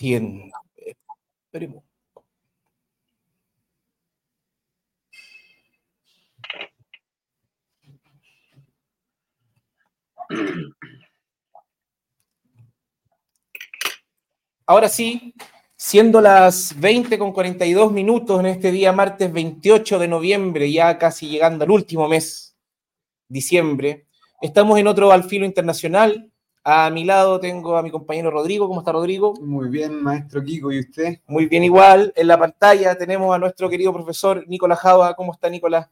Esperemos. Ahora sí, siendo las 20 con 42 minutos en este día martes 28 de noviembre, ya casi llegando al último mes, diciembre, estamos en otro Alfilo Internacional. A mi lado tengo a mi compañero Rodrigo. ¿Cómo está Rodrigo? Muy bien, maestro Kiko. ¿Y usted? Muy bien, igual. En la pantalla tenemos a nuestro querido profesor Nicolás Java. ¿Cómo está, Nicolás?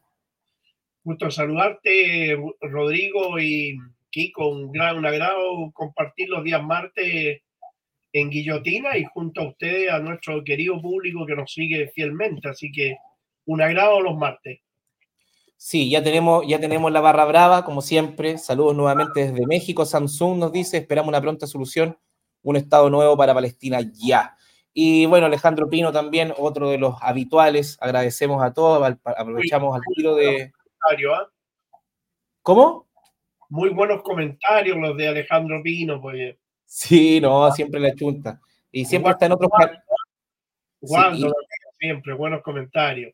Gusto saludarte, Rodrigo y Kiko. Un gran un agrado compartir los días martes en Guillotina y junto a ustedes, a nuestro querido público que nos sigue fielmente. Así que un agrado los martes. Sí, ya tenemos, ya tenemos la barra brava, como siempre. Saludos nuevamente desde México. Samsung nos dice, esperamos una pronta solución, un Estado nuevo para Palestina ya. Y bueno, Alejandro Pino también, otro de los habituales. Agradecemos a todos, aprovechamos al tiro de... ¿ah? ¿Cómo? Muy buenos comentarios los de Alejandro Pino, pues. Sí, no, siempre la chunta. Y siempre está en otros... Siempre, buenos comentarios.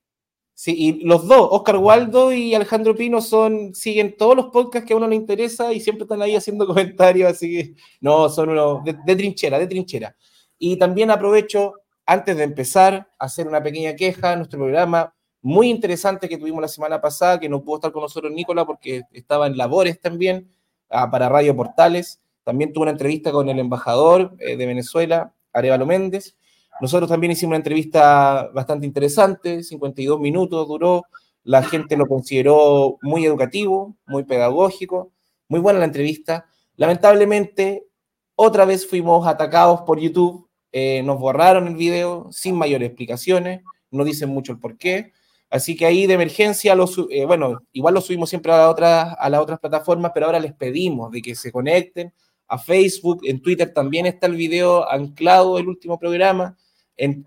Sí, y los dos, Oscar Waldo y Alejandro Pino, son, siguen todos los podcasts que a uno le interesa y siempre están ahí haciendo comentarios, así que no, son unos de, trinchera, de trinchera. Y también aprovecho, antes de empezar, a hacer una pequeña queja en nuestro programa muy interesante que tuvimos la semana pasada, que no pudo estar con nosotros Nicolás porque estaba en labores también ah, para Radio Portales. También tuvo una entrevista con el embajador eh, de Venezuela, Arevalo Méndez. Nosotros también hicimos una entrevista bastante interesante, 52 minutos duró. La gente lo consideró muy educativo, muy pedagógico, muy buena la entrevista. Lamentablemente, otra vez fuimos atacados por YouTube, eh, nos borraron el video sin mayores explicaciones, no dicen mucho el por qué. Así que ahí de emergencia, lo, eh, bueno, igual lo subimos siempre a, a las otras plataformas, pero ahora les pedimos de que se conecten, a Facebook, en Twitter también está el video anclado del último programa, en,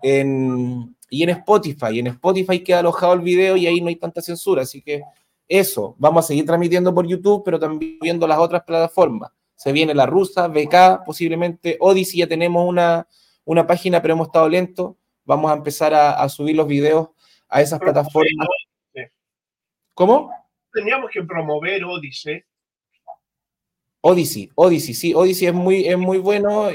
y en Spotify. En Spotify queda alojado el video y ahí no hay tanta censura, así que eso, vamos a seguir transmitiendo por YouTube, pero también viendo las otras plataformas. Se viene la rusa, BK, posiblemente Odyssey, ya tenemos una, una página, pero hemos estado lentos. Vamos a empezar a, subir los videos a esas plataformas. ¿Cómo? Teníamos que promover Odyssey Odyssey, Odyssey, sí, Odyssey es muy, es muy bueno.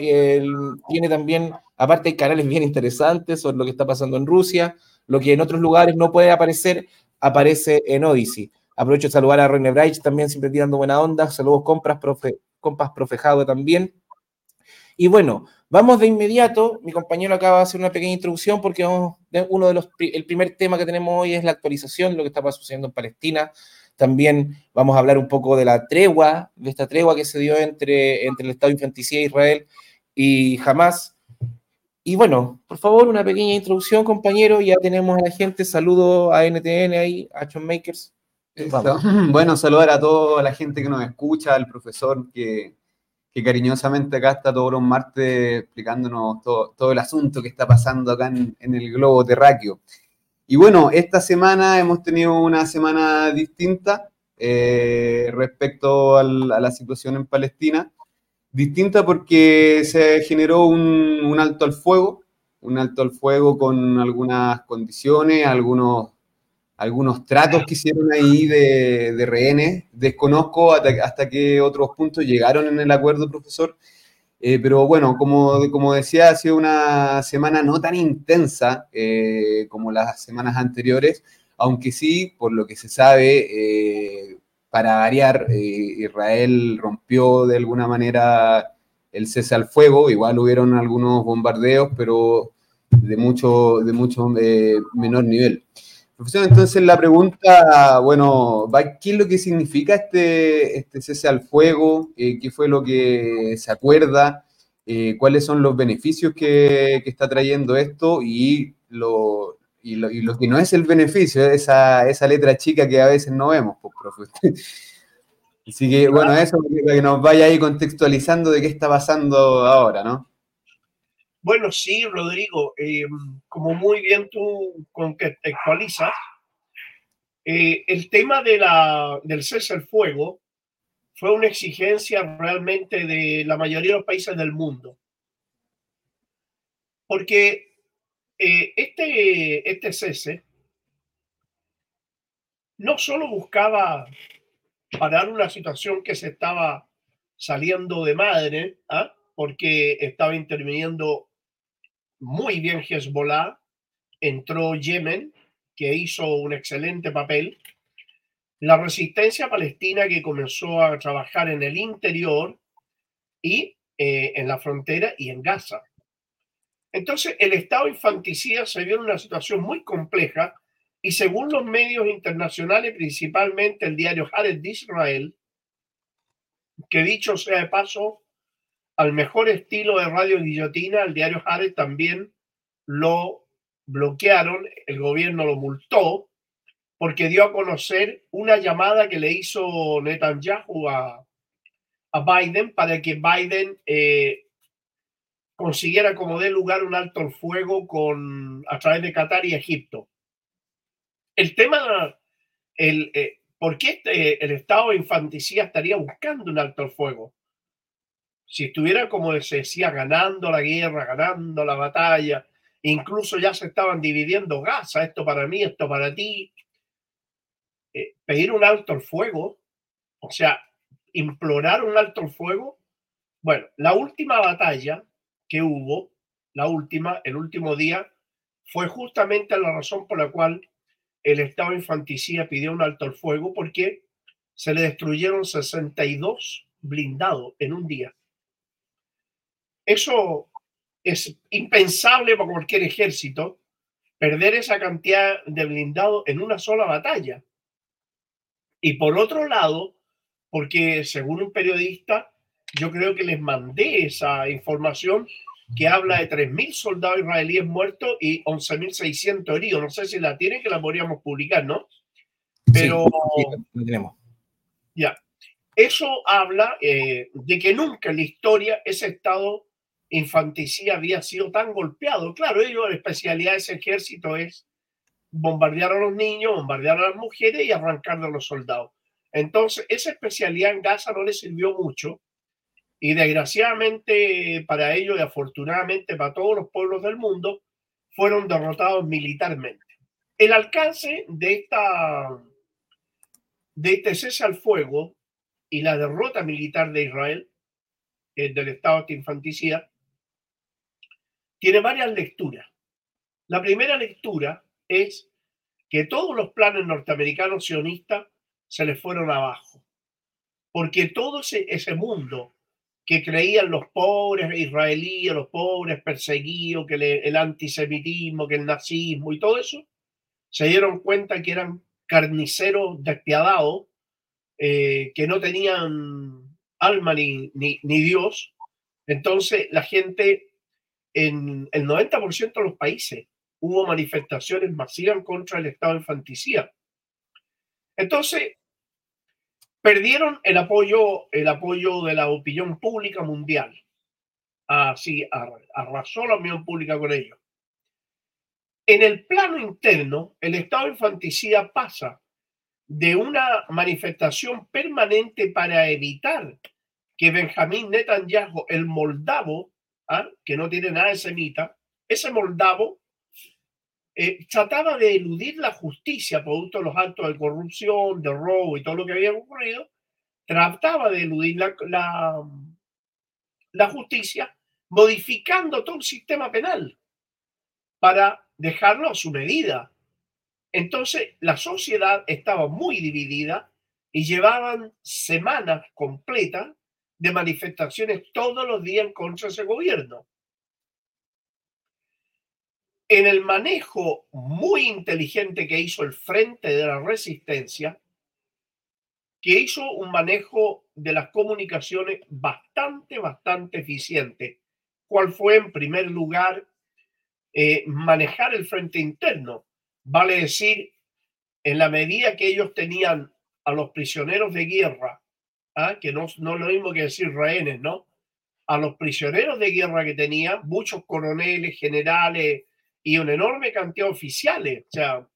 tiene también, aparte, hay canales bien interesantes sobre lo que está pasando en Rusia. Lo que en otros lugares no puede aparecer, aparece en Odyssey. Aprovecho de saludar a René Braich, también siempre tirando buena onda. Saludos, compras, profe, compas, profejado también. Y bueno, vamos de inmediato. Mi compañero acaba de hacer una pequeña introducción porque uno de los, el primer tema que tenemos hoy es la actualización, lo que está sucediendo en Palestina también vamos a hablar un poco de la tregua, de esta tregua que se dio entre, entre el Estado infanticida de Israel y Hamas. Y bueno, por favor, una pequeña introducción, compañero. Ya tenemos a la gente. Saludo a NTN ahí, a Action Makers. Bueno, saludar a toda la gente que nos escucha, al profesor que, que cariñosamente acá está todos los martes explicándonos todo, todo el asunto que está pasando acá en, en el globo terráqueo. Y bueno, esta semana hemos tenido una semana distinta eh, respecto a la situación en Palestina. Distinta porque se generó un, alto al fuego, un alto al fuego con algunas condiciones, algunos, algunos tratos que hicieron ahí de, de rehenes. Desconozco hasta, hasta qué otros puntos llegaron en el acuerdo, profesor, eh, pero bueno, como, como decía, ha sido una semana no tan intensa eh, como las semanas anteriores, aunque sí, por lo que se sabe, eh, para variar, Israel rompió de alguna manera el cese al fuego, igual hubieron algunos bombardeos, pero de mucho, de mucho menor nivel. Profesor, entonces la pregunta, bueno, ¿qué es lo que significa este, este cese al fuego? Eh, ¿Qué fue lo que se acuerda? Eh, ¿Cuáles son los beneficios que, está trayendo esto? Y lo, y lo, que no es el beneficio, esa, esa letra chica que a veces no vemos, pues, profe. Así que, bueno, eso para que nos vaya ahí contextualizando de qué está pasando ahora, ¿no? Bueno, sí, Rodrigo, eh, como muy bien tú contextualizas, eh, el tema de la, del cese al fuego fue una exigencia realmente de la mayoría de los países del mundo. porque eh, este, este cese no solo buscaba parar una situación que se estaba saliendo de madre, ¿ah? porque estaba interviniendo muy bien Hezbollah, entró Yemen, que hizo un excelente papel, la resistencia palestina que comenzó a trabajar en el interior y eh, en la frontera y en Gaza. Entonces, el Estado infanticida se vio en una situación muy compleja y según los medios internacionales, principalmente el diario Haaretz de Israel, que dicho sea de paso, al mejor estilo de radio guillotina, el diario Haaretz también lo bloquearon, el gobierno lo multó porque dio a conocer una llamada que le hizo Netanyahu a, Biden para que Biden eh, consiguiera como dé lugar un alto el fuego con, a través de Qatar y Egipto. El tema, el, eh, ¿por qué este, el Estado de infanticía estaría buscando un alto el fuego? Si estuviera, como se decía, ganando la guerra, ganando la batalla, incluso ya se estaban dividiendo Gaza, esto para mí, esto para ti, eh, pedir un alto el fuego, o sea, implorar un alto el fuego. Bueno, la última batalla que hubo, la última, el último día, fue justamente la razón por la cual el Estado de Infanticía pidió un alto el fuego, porque se le destruyeron 62 blindados en un día. Eso es impensable para cualquier ejército, perder esa cantidad de blindados en una sola batalla. Y por otro lado, porque según un periodista, yo creo que les mandé esa información que habla de 3.000 soldados israelíes muertos y 11.600 heridos. No sé si la tienen, que la podríamos publicar, ¿no? Pero... Sí, tenemos. Ya. Eso habla eh, de que nunca en la historia ese estado infanticía había sido tan golpeado. Claro, ellos, la especialidad de ese ejército es bombardear a los niños, bombardear a las mujeres y arrancar de los soldados. Entonces, esa especialidad en Gaza no le sirvió mucho y desgraciadamente para ellos y afortunadamente para todos los pueblos del mundo, fueron derrotados militarmente. El alcance de esta de este cese al fuego y la derrota militar de Israel, del Estado de infanticida, tiene varias lecturas. La primera lectura es que todos los planes norteamericanos sionistas se les fueron abajo, porque todo ese, mundo que creían los pobres israelíes, los pobres perseguidos, que el antisemitismo, que el nazismo y todo eso, se dieron cuenta que eran carniceros despiadados, eh, que no tenían alma ni, ni Dios. Entonces la gente en el 90% de los países hubo manifestaciones masivas contra el estado de infanticía. Entonces, perdieron el apoyo, el apoyo de la opinión pública mundial. Así arrasó la opinión pública con ellos. En el plano interno, el estado infanticida pasa de una manifestación permanente para evitar que Benjamín Netanyahu, el moldavo, ¿ah? que no tiene nada de semita, ese moldavo eh, trataba de eludir la justicia producto de los actos de corrupción, de robo y todo lo que había ocurrido, trataba de eludir la, la, justicia modificando todo el sistema penal para dejarlo a su medida. Entonces la sociedad estaba muy dividida y llevaban semanas completas de manifestaciones todos los días contra de ese gobierno en el manejo muy inteligente que hizo el Frente de la Resistencia, que hizo un manejo de las comunicaciones bastante, bastante eficiente. ¿Cuál fue, en primer lugar, eh, manejar el frente interno? Vale decir, en la medida que ellos tenían a los prisioneros de guerra, ¿ah? que no, no es lo mismo que decir rehenes, ¿no? A los prisioneros de guerra que tenían, muchos coroneles, generales, y una enorme cantidad de oficiales. O sea,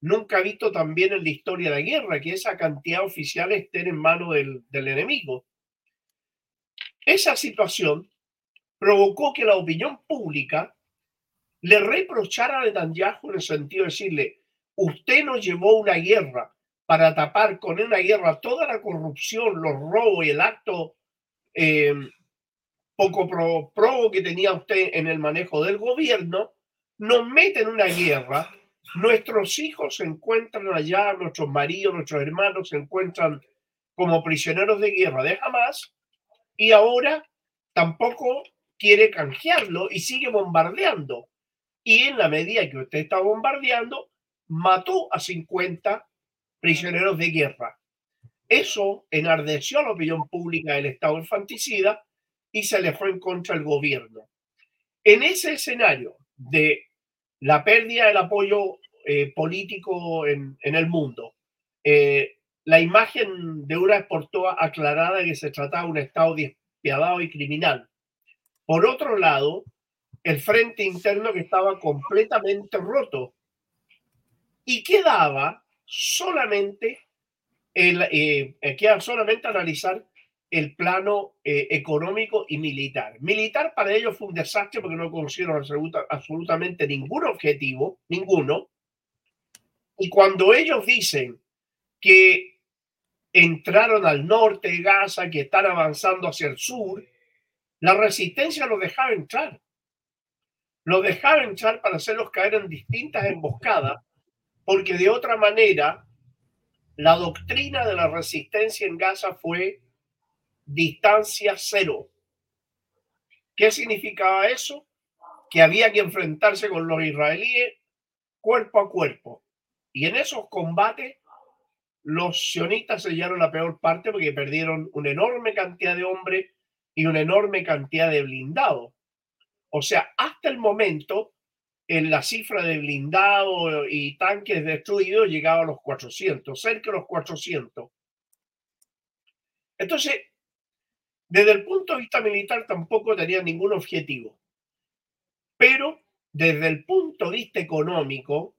nunca he visto también en la historia de la guerra que esa cantidad de oficiales estén en manos del, del enemigo. Esa situación provocó que la opinión pública le reprochar a Netanyahu en el sentido de decirle, usted nos llevó una guerra para tapar con una guerra toda la corrupción, los robos y el acto eh, poco pro, que tenía usted en el manejo del gobierno, nos mete en una guerra, nuestros hijos se encuentran allá, nuestros maridos, nuestros hermanos se encuentran como prisioneros de guerra de Hamas y ahora tampoco quiere canjearlo y sigue bombardeando. Y en la medida que usted está bombardeando, mató a 50 prisioneros de guerra. Eso enardeció a la opinión pública del Estado infanticida y se le fue en contra el gobierno. En ese escenario de la pérdida del apoyo eh, político en, el mundo, eh, la imagen de una exportó aclarada que se trataba de un Estado despiadado y criminal. Por otro lado, el frente interno que estaba completamente roto y quedaba solamente, el, eh, solamente analizar el plano eh, económico y militar. Militar para ellos fue un desastre porque no consiguieron absolutamente ningún objetivo, ninguno. Y cuando ellos dicen que entraron al norte de Gaza, que están avanzando hacia el sur, la resistencia los dejaba entrar. Los dejaba entrar para hacerlos caer en distintas emboscadas, porque de otra manera la doctrina de la resistencia en Gaza fue distancia cero. ¿Qué significaba eso? Que había que enfrentarse con los israelíes cuerpo a cuerpo. Y en esos combates los sionistas sellaron la peor parte porque perdieron una enorme cantidad de hombres y una enorme cantidad de blindados. O sea, hasta el momento, en la cifra de blindados y tanques destruidos llegaba a los 400, cerca de los 400. Entonces, desde el punto de vista militar tampoco tenía ningún objetivo. Pero desde el punto de vista económico,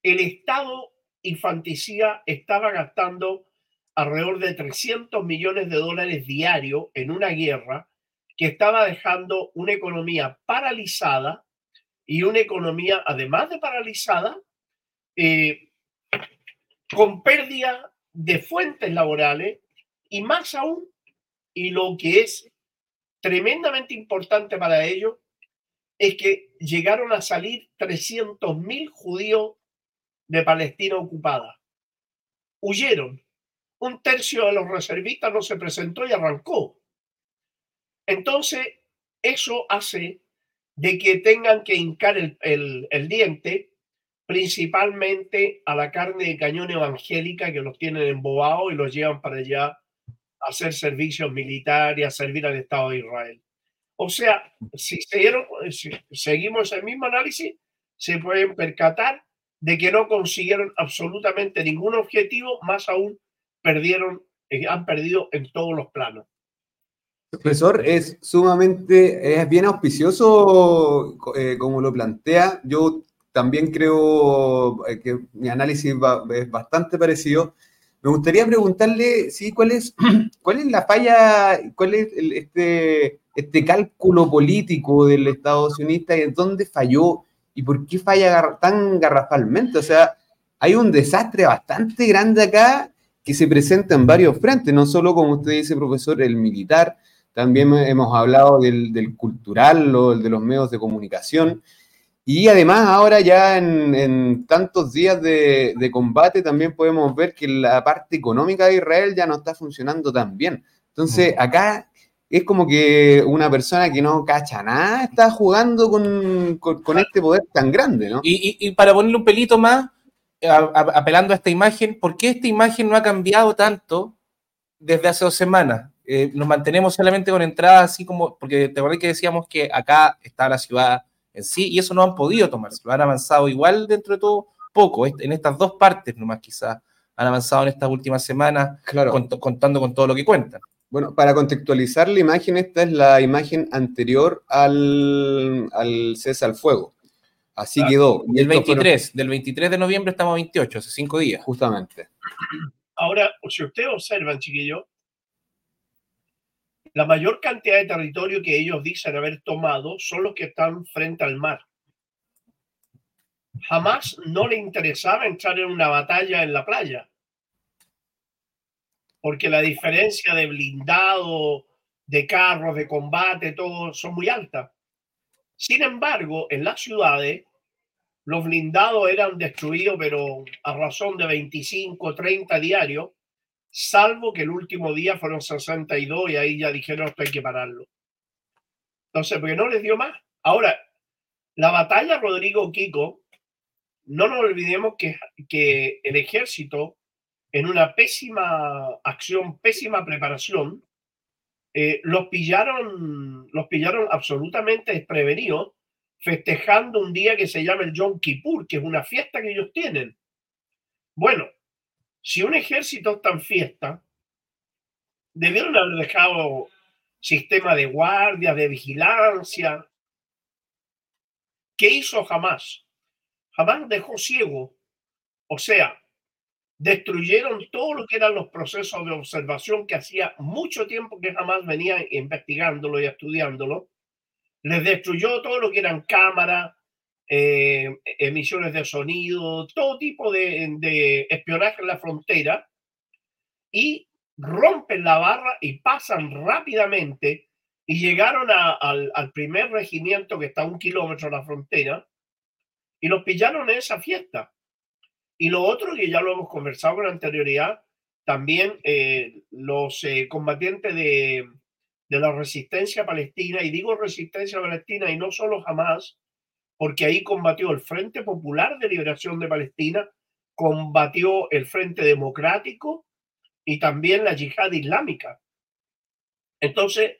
el Estado infanticida estaba gastando alrededor de 300 millones de dólares diarios en una guerra que estaba dejando una economía paralizada y una economía, además de paralizada, eh, con pérdida de fuentes laborales y más aún y lo que es tremendamente importante para ellos es que llegaron a salir 300.000 judíos de Palestina ocupada. Huyeron. Un tercio de los reservistas no se presentó y arrancó. Entonces, eso hace de que tengan que hincar el, el diente principalmente a la carne de cañón evangélica que los tienen embobados y los llevan para allá hacer servicios militares, a servir al Estado de Israel. O sea, si, seguimos el mismo análisis, se pueden percatar de que no consiguieron absolutamente ningún objetivo, más aún perdieron, eh, han perdido en todos los planos. Profesor, es sumamente, es bien auspicioso eh, como lo plantea. Yo también creo eh, que mi análisis es bastante parecido. Me gustaría preguntarle, sí, ¿cuál es, cuál es la falla, cuál es este, este cálculo político del Estado sionista y dónde falló y por qué falla tan garrafalmente? O sea, hay un desastre bastante grande acá que se presenta en varios frentes, no solo, como usted dice, profesor, el militar, también hemos hablado del, del cultural, o de los medios de comunicación. Y además ahora ya en, tantos días de, combate también podemos ver que la parte económica de Israel ya no está funcionando tan bien. Entonces acá es como que una persona que no cacha nada está jugando con, este poder tan grande, ¿no? Y, para ponerle un pelito más, apelando a esta imagen, ¿por qué esta imagen no ha cambiado tanto desde hace dos semanas? Eh, nos mantenemos solamente con entradas así como, porque te acuerdas que decíamos que acá está la ciudad sí, y eso no han podido tomarse, lo han avanzado igual dentro de todo poco, en estas dos partes nomás quizás han avanzado en estas últimas semanas, claro. contando con todo lo que cuentan. Bueno, para contextualizar la imagen, esta es la imagen anterior al, al cese al fuego. Así quedó. Y el 23, del 23 de noviembre estamos a 28, hace cinco días. Justamente. Ahora, si ustedes observan, chiquillos, la mayor cantidad de territorio que ellos dicen haber tomado son los que están frente al mar. jamás no le interesaba entrar en una batalla en la playa. Porque la diferencia de blindado, de carros, de combate, todo son muy altas. Sin embargo, en las ciudades, los blindados eran destruidos, pero a razón de 25, 30 diarios, salvo que el último día fueron 62 y ahí ya dijeron esto hay que pararlo. Entonces, porque no les dio más. Ahora, la batalla Rodrigo Kiko, no nos olvidemos que, que el ejército, en una pésima acción, pésima preparación, eh, los pillaron, los pillaron absolutamente desprevenidos, festejando un día que se llama el Yom Kippur, que es una fiesta que ellos tienen. Bueno, si un ejército está en fiesta, debieron haber dejado sistema de guardia, de vigilancia, ¿Qué hizo jamás? Jamás dejó ciego. O sea, destruyeron todo lo que eran los procesos de observación que hacía mucho tiempo que jamás venía investigándolo y estudiándolo. Les destruyó todo lo que eran cámaras, eh, emisiones de sonido, todo tipo de, espionaje en la frontera y rompen la barra y pasan rápidamente y llegaron al, primer regimiento que está a un kilómetro de la frontera y los pillaron en esa fiesta. Y lo otro, que ya lo hemos conversado con anterioridad, también eh, los eh, combatientes de, de, la resistencia palestina, y digo resistencia palestina y no solo jamás, porque ahí combatió el Frente Popular de Liberación de Palestina, combatió el Frente Democrático y también la yihad islámica. Entonces,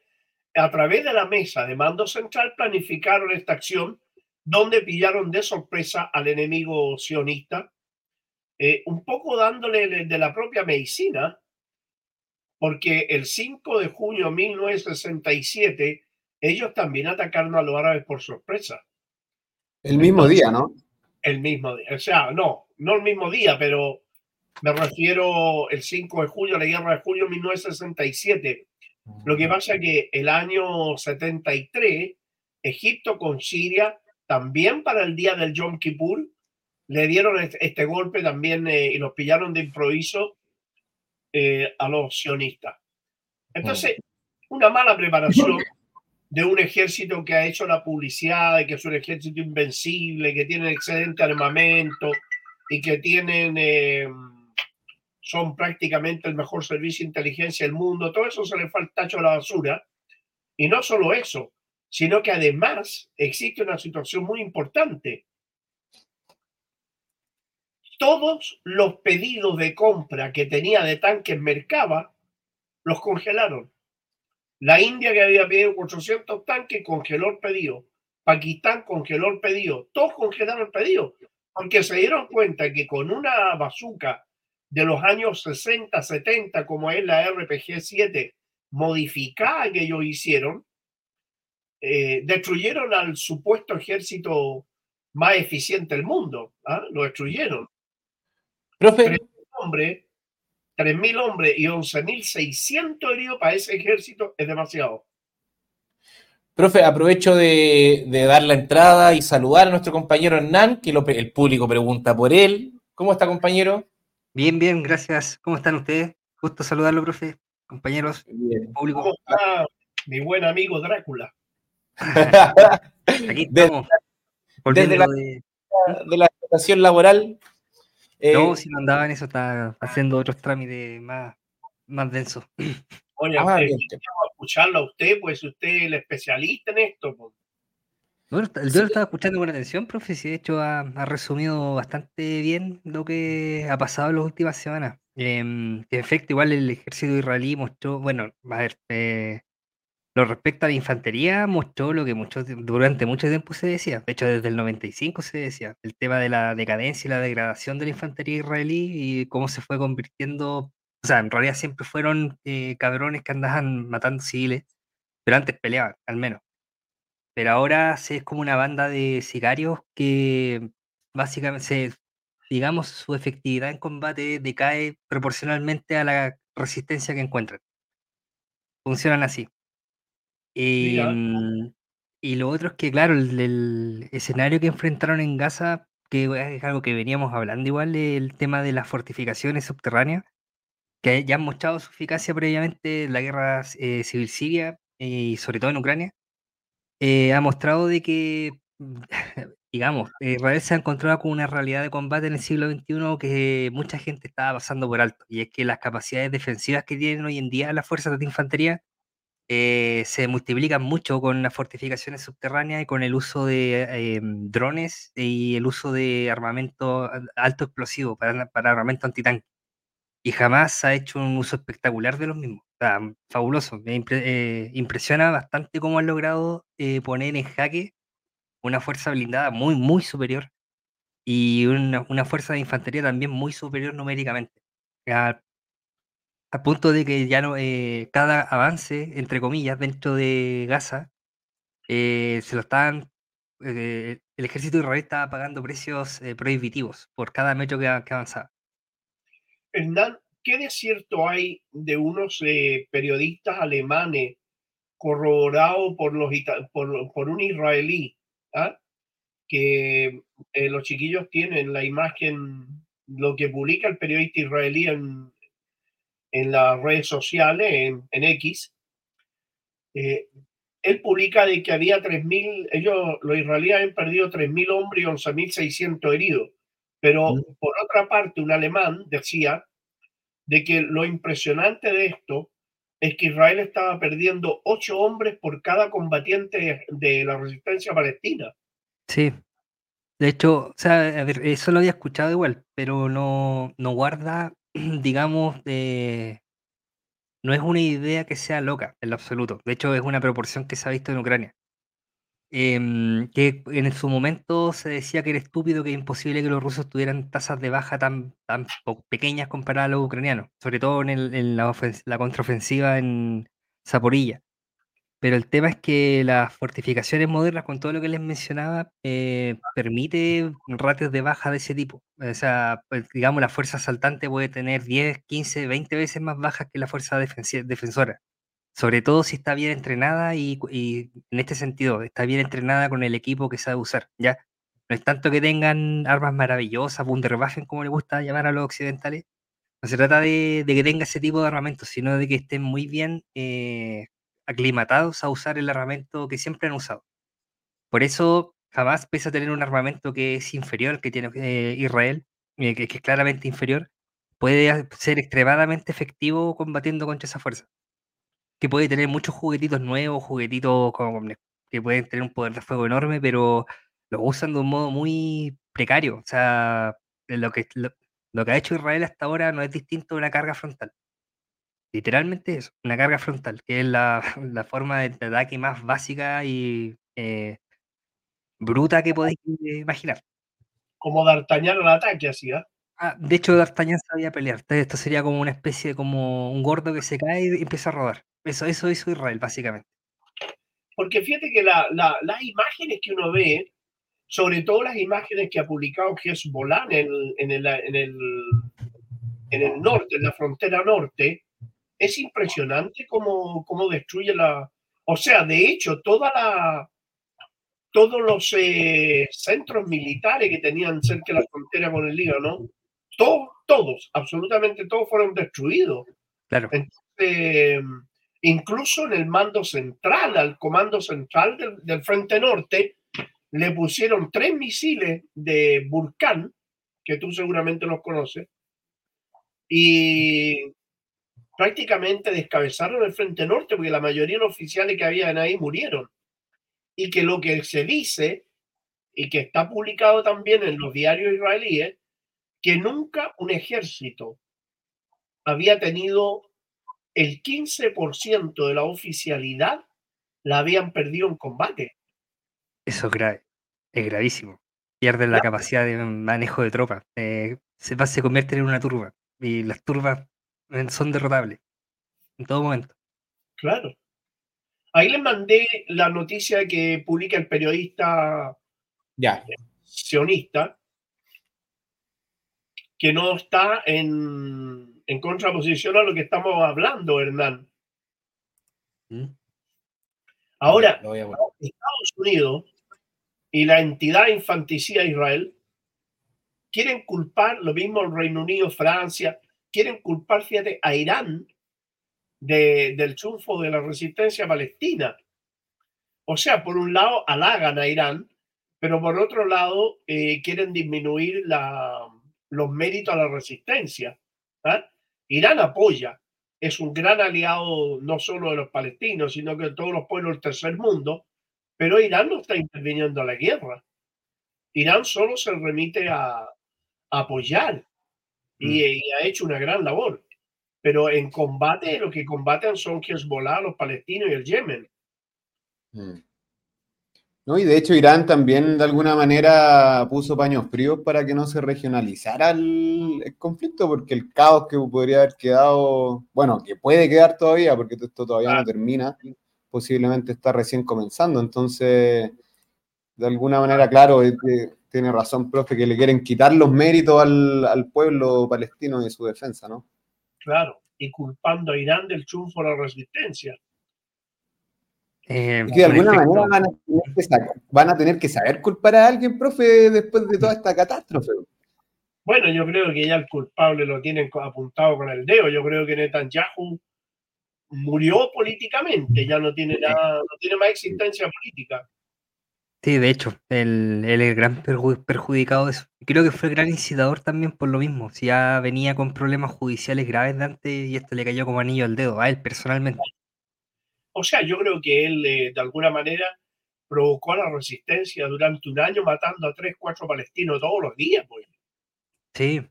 a través de la mesa de mando central planificaron esta acción donde pillaron de sorpresa al enemigo sionista, eh, un poco dándole de la propia medicina, porque el 5 de junio de 1967 ellos también atacaron a los árabes por sorpresa. El mismo día, ¿no? El mismo día, o sea, no, no el mismo día, pero me refiero el 5 de julio, la guerra de julio de 1967 lo que pasa es que el año 73, Egipto con Siria, también para el día del Yom Kippur, le dieron este, golpe también eh, y los pillaron de improviso eh, a los sionistas. Entonces, una mala preparación de un ejército que ha hecho la publicidad de que es un ejército invencible, que tiene excelente armamento y que tienen... Eh, son prácticamente el mejor servicio de inteligencia del mundo, todo eso se le fue al tacho a la basura. Y no solo eso, sino que además existe una situación muy importante. Todos los pedidos de compra que tenía de tanques Mercaba los congelaron. La India que había pedido 400 tanques congeló el pedido. Pakistán congeló el pedido. Todos congelaron el pedido porque se dieron cuenta que con una bazooka de los años 60, 70, como es la RPG-7, modificada que ellos hicieron, eh, destruyeron al supuesto ejército más eficiente del mundo. ¿ah? Lo destruyeron. Profe. 3.000 hombres, 3.000 hombres y 11.600 heridos para ese ejército es demasiado. Profe, aprovecho de, dar la entrada y saludar a nuestro compañero Hernán, que el público pregunta por él. ¿Cómo está, compañero? Bien, bien, gracias. ¿Cómo están ustedes? Gusto saludarlo, profe, compañeros, público. ¿Cómo está mi buen amigo Drácula? Aquí estamos. Desde, la, de... la laboral. No, eh, si no andaba en eso, está haciendo otros trámites más, más densos. Oye, ah, a escucharlo a usted, pues usted es el especialista en esto. Pues. Bueno, yo lo estaba escuchando con atención, profe, y de hecho ha, resumido bastante bien lo que ha pasado en las últimas semanas. en efecto, igual el ejército israelí mostró, bueno, a ver, eh, lo respecto a la infantería, mostró lo que mucho, durante mucho tiempo se decía. De hecho, desde el 95 se decía, el tema de la decadencia y la degradación de la infantería israelí y cómo se fue convirtiendo, o sea, en realidad siempre fueron eh, cabrones que andaban matando civiles, pero antes peleaban, al menos. Pero ahora es como una banda de sicarios que básicamente, digamos, su efectividad en combate decae proporcionalmente a la resistencia que encuentran. Funcionan así. Em, y lo otro es que, claro, el, escenario que enfrentaron en Gaza que es algo que veníamos hablando igual, el tema de las fortificaciones subterráneas, que ya han mostrado su eficacia previamente en la guerra eh, civil siria y sobre todo en Ucrania, eh, ha mostrado de que, digamos, Israel se ha encontrado con una realidad de combate en el siglo XXI que mucha gente estaba pasando por alto, y es que las capacidades defensivas que tienen hoy en día las fuerzas de infantería eh, se multiplican mucho con las fortificaciones subterráneas y con el uso de em, drones y el uso de armamento alto explosivo para, para armamento antitanque. Y jamás ha hecho un uso espectacular de los mismos. O sea, fabuloso. Me eh, impresiona bastante cómo han logrado eh, poner en jaque una fuerza blindada muy, muy superior y una, fuerza de infantería también muy superior numéricamente punto de que ya no, eh, cada avance, entre comillas, dentro de Gaza, eh, se lo están, eh, el ejército israelí estaba pagando precios prohibitivos por cada metro que, que, avanzaba. Hernán, ¿qué desierto hay de unos periodistas alemanes corroborados por, los, por un israelí? ¿ah? Que los chiquillos tienen la imagen, lo que publica el periodista israelí en, en las redes sociales, en, X, eh, él publica de que había 3.000, ellos, los israelíes han perdido 3.000 hombres y 11.600 heridos. Pero mm. por otra parte, un alemán decía de que lo impresionante de esto es que Israel estaba perdiendo 8 hombres por cada combatiente de la resistencia palestina. Sí. De hecho, o sea, a ver, eso lo había escuchado igual, pero no, no guarda digamos, de... no es una idea que sea loca en lo absoluto. De hecho, es una proporción que se ha visto en Ucrania. Em, que en su momento se decía que era estúpido, que era imposible que los rusos tuvieran tasas de baja tan, tan pequeñas comparadas a los ucranianos, sobre todo en, la, la, contraofensiva en Zaporilla. Pero el tema es que las fortificaciones modernas, con todo lo que les mencionaba, eh, permite ratios de baja de ese tipo. O sea, pues, digamos, la fuerza asaltante puede tener 10, 15, 20 veces más bajas que la fuerza defensora. Sobre todo si está bien entrenada y, en este sentido, está bien entrenada con el equipo que sabe usar. ¿ya? No es tanto que tengan armas maravillosas, Wunderwaffen, como le gusta llamar a los occidentales. No se trata de, que tenga ese tipo de armamento, sino de que estén muy bien eh, aclimatados a usar el armamento que siempre han usado. Por eso, jamás, pese a tener un armamento que es inferior al que tiene eh, Israel, eh, que, es claramente inferior, puede ser extremadamente efectivo combatiendo contra esa fuerza. Que puede tener muchos juguetitos nuevos, juguetitos que pueden tener un poder de fuego enorme, pero lo usan de un modo muy precario. O sea, lo que, lo que ha hecho Israel hasta ahora no es distinto de una carga frontal. Literalmente es una carga frontal, que es la, forma de ataque más básica y eh, bruta que podéis imaginar. Como D'Artagnan al ataque, así, ¿ah? ah, de hecho, D'Artagnan sabía pelear. Esto sería como una especie, como un gordo que se cae y empieza a rodar. Eso, eso hizo Israel, básicamente. Porque fíjate que las imágenes que uno ve, sobre todo las imágenes que ha publicado Hezbollah en en el, en el, en el norte, en la frontera norte, es impresionante cómo, cómo destruye la... O sea, de hecho, toda la, todos los eh, centros militares que tenían cerca de la frontera con el Líbano, todos, todos, absolutamente todos fueron destruidos. Claro. incluso en el mando central, al comando central del, del, Frente Norte, le pusieron tres misiles de Burkán, que tú seguramente los conoces, y prácticamente descabezaron el Frente Norte porque la mayoría de los oficiales que habían ahí murieron. Y que lo que se dice, y que está publicado también en los diarios israelíes, que nunca un ejército había tenido el 15% de la oficialidad la habían perdido en combate. Eso es grave, es gravísimo. Pierden la capacidad de manejo de tropas. Eh, se, se convierte en una turba. Y las turbas son derrotables en todo momento. Claro. Ahí les mandé la noticia que publica el periodista ya. sionista, que no está en, en contraposición a lo que estamos hablando, Hernán. ¿Mm? Ahora, Estados Unidos y la entidad infanticida Israel quieren culpar, lo mismo el Reino Unido, Francia, quieren culpar, fíjate, a Irán del triunfo de la resistencia palestina. O sea, por un lado halagan a Irán, pero por otro lado eh, quieren disminuir los méritos a la resistencia. ¿ah? Irán apoya, es un gran aliado no solo de los palestinos, sino que de todos los pueblos del tercer mundo, pero Irán no está interviniendo a la guerra. Irán solo se remite a, apoyar mm. y, ha hecho una gran labor. Pero en combate, lo que combaten son Hezbollah, los palestinos y el Yemen. Mm. No, y de hecho Irán también de alguna manera puso paños fríos para que no se regionalizara el, conflicto, porque el caos que podría haber quedado, bueno, que puede quedar todavía, porque esto todavía no termina, posiblemente está recién comenzando. Entonces, de alguna manera, claro, tiene razón, profe, que le quieren quitar los méritos al, pueblo palestino y su defensa, ¿no? Claro, y culpando a Irán del triunfo de la resistencia. Eh, que de alguna manera van a, tener que saber, culpar a alguien, profe, después de toda esta catástrofe. Bueno, yo creo que ya el culpable lo tienen apuntado con el dedo. Yo creo que Netanyahu murió políticamente, ya no tiene nada, no tiene más existencia política. Sí, de hecho, él, es el gran perjudicado de eso. Creo que fue el gran incitador también por lo mismo. Si ya venía con problemas judiciales graves de antes y esto le cayó como anillo al dedo a él personalmente. O sea, yo creo que él eh, de alguna manera provocó la resistencia durante un año matando a tres, cuatro palestinos todos los días. Pues. Sí.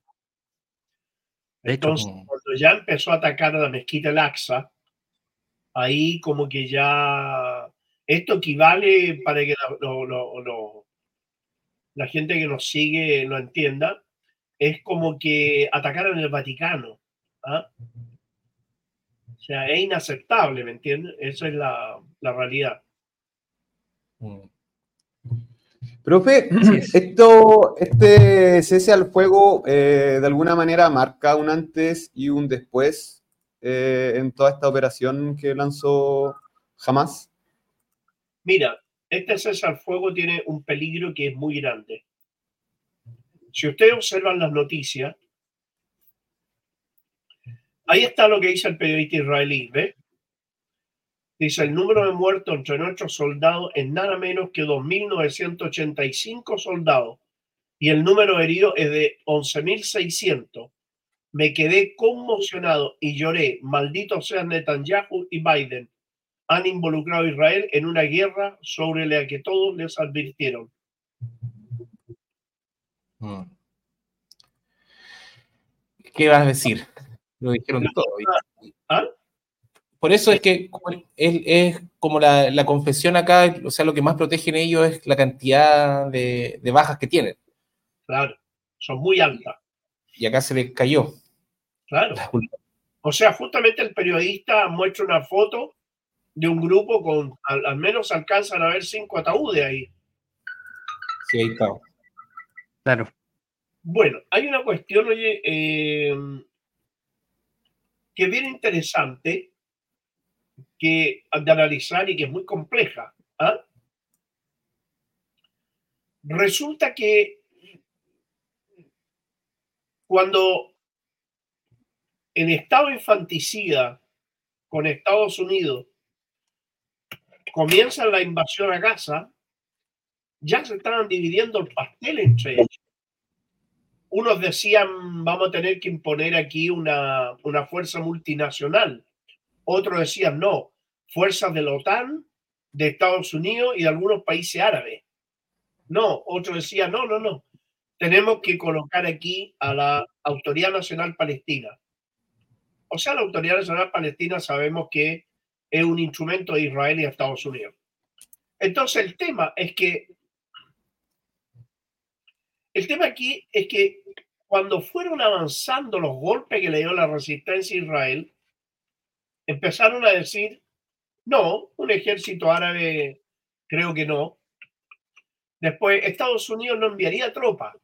Entonces, cuando ya empezó a atacar a la mezquita Al-Aqsa, ahí como que ya esto equivale para que la gente que nos sigue lo entienda, es como que atacar en el Vaticano. ¿ah? O sea, es inaceptable, ¿me entiendes? Esa es la, realidad. Mm. Profe, esto, este cese al fuego eh, de alguna manera marca un antes y un después eh, en toda esta operación que lanzó Hamas. Mira, este cese al fuego tiene un peligro que es muy grande. Si ustedes observan las noticias, Ahí está lo que dice el periodista israelí, ¿ve? Dice, el número de muertos entre nuestros soldados es nada menos que 2.985 soldados y el número de heridos es de 11.600. Me quedé conmocionado y lloré. Maldito sean Netanyahu y Biden. Han involucrado a Israel en una guerra sobre la que todos les advirtieron. Hmm. ¿Qué vas a decir? Lo dijeron todo. ¿Ah? Por eso es que es, como la, confesión acá, o sea, lo que más protegen ellos es la cantidad de, bajas que tienen. Claro, son muy altas. Y acá se les cayó. Claro. O sea, justamente el periodista muestra una foto de un grupo con, al, menos alcanzan a ver cinco ataúdes ahí. Sí, ahí está. Claro. Bueno, hay una cuestión, oye, eh, que es bien interesante que, de analizar y que es muy compleja. ¿ah? Resulta que cuando el Estado infanticida con Estados Unidos comienza la invasión a Gaza, ya se estaban dividiendo el pastel entre ellos unos decían vamos a tener que imponer aquí una, fuerza multinacional. Otros decían no, fuerzas de la OTAN, de Estados Unidos y de algunos países árabes. No, otros decían no, no, no. Tenemos que colocar aquí a la Autoridad Nacional Palestina. O sea, la Autoridad Nacional Palestina sabemos que es un instrumento de Israel y Estados Unidos. Entonces el tema es que el tema aquí es que cuando fueron avanzando los golpes que le dio la resistencia a Israel, empezaron a decir, no, un ejército árabe, creo que no. Después, Estados Unidos no enviaría tropas.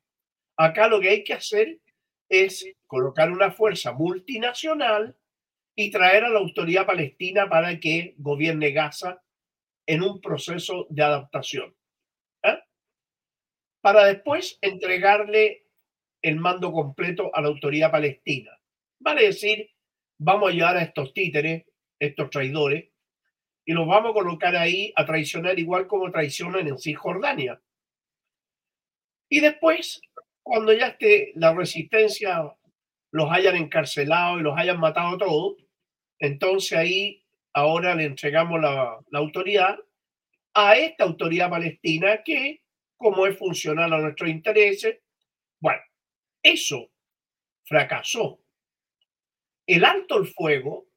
Acá lo que hay que hacer es colocar una fuerza multinacional y traer a la autoridad palestina para que gobierne Gaza en un proceso de adaptación para después entregarle el mando completo a la autoridad palestina. Vale decir, vamos a llevar a estos títeres, estos traidores, y los vamos a colocar ahí a traicionar igual como traicionan en Cisjordania. Y después, cuando ya esté la resistencia, los hayan encarcelado y los hayan matado todos, entonces ahí ahora le entregamos la, autoridad a esta autoridad palestina que, como es funcional a nuestros intereses, bueno, eso fracasó. El alto el fuego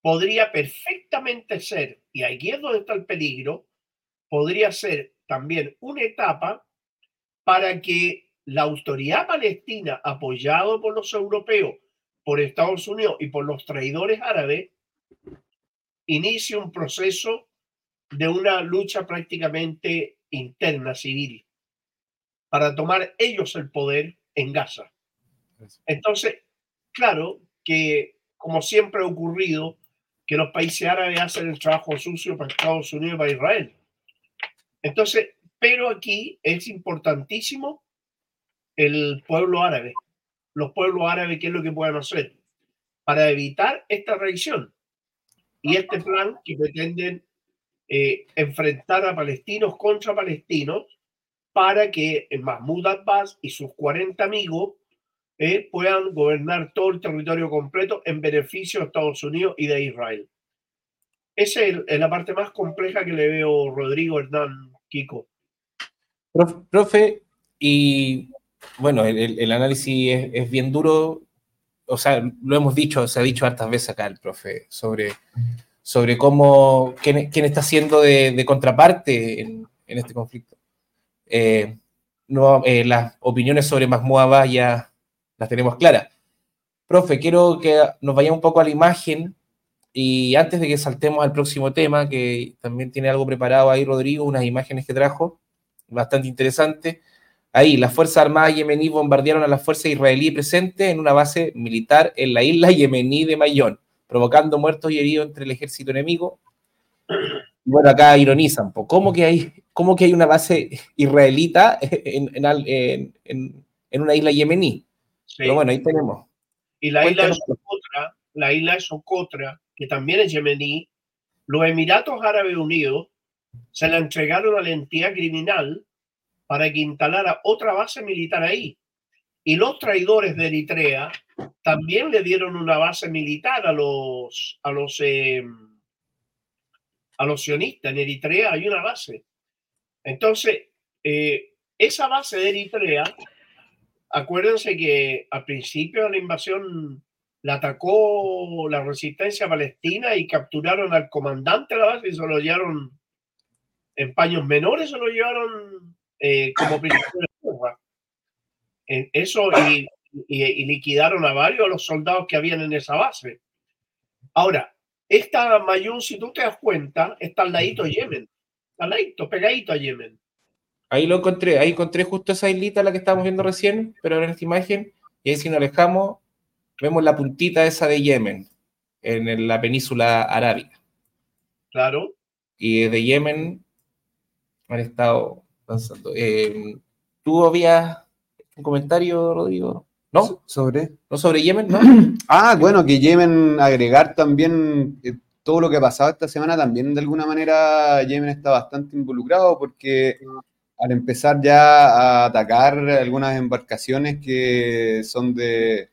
podría perfectamente ser, y aquí es donde está el peligro, podría ser también una etapa para que la autoridad palestina, apoyado por los europeos, por Estados Unidos y por los traidores árabes, inicie un proceso de una lucha prácticamente interna civil para tomar ellos el poder en Gaza. Entonces, claro que, como siempre ha ocurrido, que los países árabes hacen el trabajo sucio para Estados Unidos y para Israel. Entonces, pero aquí es importantísimo el pueblo árabe, los pueblos árabes, qué es lo que pueden hacer para evitar esta reacción y este plan que pretenden eh, enfrentar a palestinos contra palestinos para que Mahmoud Abbas y sus 40 amigos eh, puedan gobernar todo el territorio completo en beneficio de Estados Unidos y de Israel. Esa es, la parte más compleja que le veo Rodrigo Hernán Kiko. Profe, y bueno, el, análisis es, bien duro, o sea, lo hemos dicho, se ha dicho hartas veces acá el profe, sobre, sobre cómo, quién, está siendo de, contraparte en, este conflicto. Eh, no, eh, las opiniones sobre Mahmoud ya las tenemos claras. Profe, quiero que nos vaya un poco a la imagen y antes de que saltemos al próximo tema, que también tiene algo preparado ahí Rodrigo, unas imágenes que trajo, bastante interesantes. Ahí, las Fuerzas Armadas yemení bombardearon a las fuerzas israelíes presentes en una base militar en la isla yemení de Mayón, provocando muertos y heridos entre el ejército enemigo. bueno, acá ironizan, ¿cómo que hay, cómo que hay una base israelita en, en, en una isla yemení? Pero bueno, ahí tenemos. Y la isla, de Socotra, la isla de Socotra, que también es yemení, los Emiratos Árabes Unidos se la entregaron a la entidad criminal para que instalara otra base militar ahí. Y los traidores de Eritrea también le dieron una base militar a los, a los, em, a los sionistas. En Eritrea hay una base. Entonces, eh, esa base de Eritrea acuérdense que al principio de la invasión la atacó la resistencia palestina y capturaron al comandante de la base y se lo llevaron en paños menores, se lo llevaron eh, como prisionero de Eso y, liquidaron a varios de los soldados que habían en esa base. Ahora, esta Mayún, si tú te das cuenta, está al ladito de Yemen, al ladito, pegadito a Yemen. Ahí lo encontré, ahí encontré justo esa islita la que estábamos viendo recién, pero en esta imagen, y ahí si nos alejamos, vemos la puntita esa de Yemen, en la península arábiga. Claro. Y desde Yemen han estado Eh, ¿Tú habías un comentario, Rodrigo? ¿No? ¿Sobre? ¿No sobre Yemen? ¿No? ah, bueno, que Yemen agregar también eh, todo lo que ha pasado esta semana, también de alguna manera Yemen está bastante involucrado porque al empezar ya a atacar algunas embarcaciones que son de,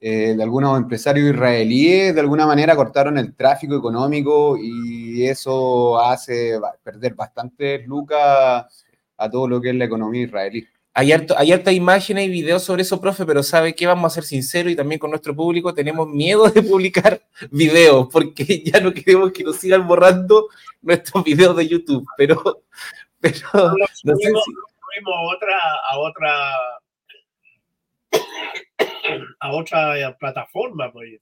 eh, de algunos empresarios israelíes, de alguna manera cortaron el tráfico económico y eso hace perder bastantes lucas a todo lo que es la economía israelí. Hay, harto, hay harta imágenes y videos sobre eso, profe, pero ¿sabe qué? Vamos a ser sinceros y también con nuestro público tenemos miedo de publicar videos porque ya no queremos que nos sigan borrando nuestros videos de YouTube, pero, pero no sé a otra, a otra, a otra plataforma, pues.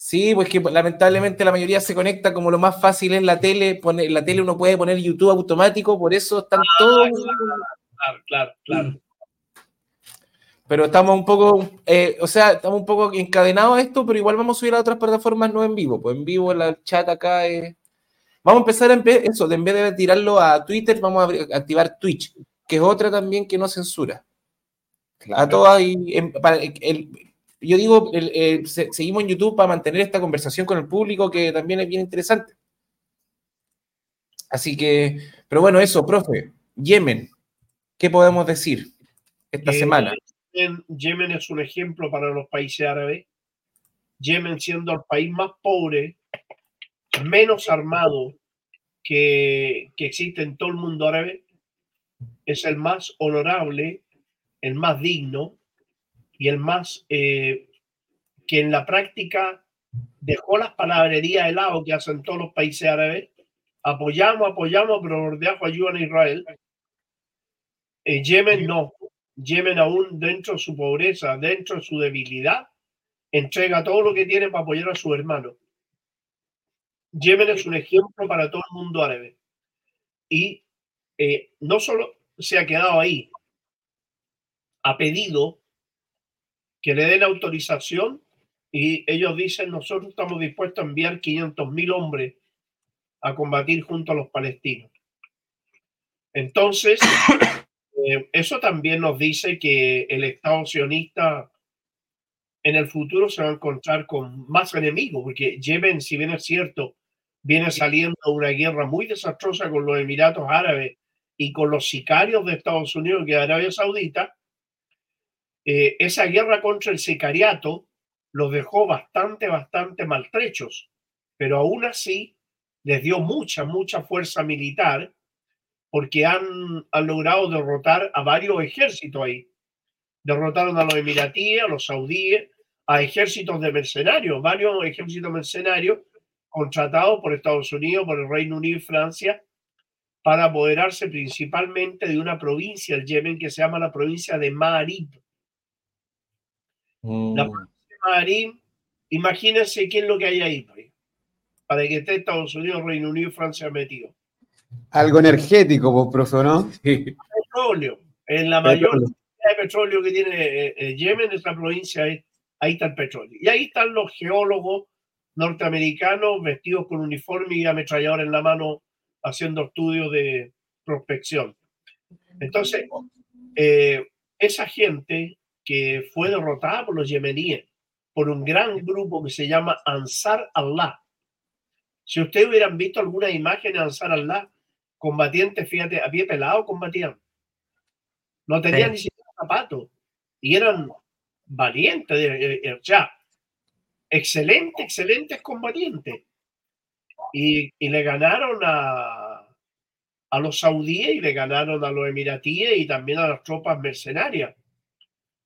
Sí, pues que lamentablemente la mayoría se conecta como lo más fácil es la tele, pone, la tele uno puede poner YouTube automático, por eso están ah, todos. Claro, claro, claro. Pero estamos un poco, eh, o sea, estamos un poco encadenados a esto, pero igual vamos a subir a otras plataformas no en vivo. Pues en vivo el chat acá es, Vamos a empezar a eso, en vez de tirarlo a Twitter, vamos a activar Twitch, que es otra también que no censura. A todas y yo digo, seguimos en YouTube para mantener esta conversación con el público que también es bien interesante. Así que, pero bueno, eso, profe, Yemen, ¿qué podemos decir esta semana? Yemen es un ejemplo para los países árabes. Yemen siendo el país más pobre, menos armado que, existe en todo el mundo árabe, es el más honorable, el más digno y el más eh, que en la práctica dejó las palabrerías de lado que hacen todos los países árabes. Apoyamos, apoyamos, pero de ayudan a Israel. En Yemen no. Yemen aún dentro de su pobreza, dentro de su debilidad, entrega todo lo que tiene para apoyar a su hermano. Yemen es un ejemplo para todo el mundo árabe. Y eh, no solo se ha quedado ahí, ha pedido que le den autorización y ellos dicen, nosotros estamos dispuestos a enviar 500 mil hombres a combatir junto a los palestinos. Entonces, eh, eso también nos dice que el Estado sionista en el futuro se va a encontrar con más enemigos, porque Yemen, si bien es cierto, viene saliendo una guerra muy desastrosa con los Emiratos Árabes y con los sicarios de Estados Unidos y de Arabia Saudita, eh, esa guerra contra el sicariato los dejó bastante, bastante maltrechos, pero aún así les dio mucha, mucha fuerza militar porque han, han logrado derrotar a varios ejércitos ahí. Derrotaron a los emiratíes, a los saudíes, a ejércitos de mercenarios, varios ejércitos mercenarios contratados por Estados Unidos, por el Reino Unido y Francia, para apoderarse principalmente de una provincia del Yemen que se llama la provincia de Ma'arib. La mm. provincia de Ma'arib, imagínense qué es lo que hay ahí, pues, para que esté Estados Unidos, Reino Unido y Francia metidos. Algo energético, vos, profe, ¿no? Petróleo. En la mayor cantidad de petróleo que tiene eh, eh, Yemen, esa provincia, ahí está el petróleo. Y ahí están los geólogos norteamericanos vestidos con uniforme y ametrallador en la mano haciendo estudios de prospección. Entonces, eh, esa gente que fue derrotada por los yemeníes, por un gran grupo que se llama Ansar Allah. Si ustedes hubieran visto alguna imagen de Ansar Allah, combatientes, fíjate, a pie pelado combatían. No tenían ni siquiera zapatos y eran valientes. Eh, eh, o sea, excelente, excelentes combatientes. Y, y le ganaron a, a los saudíes y le ganaron a los emiratíes y también a las tropas mercenarias.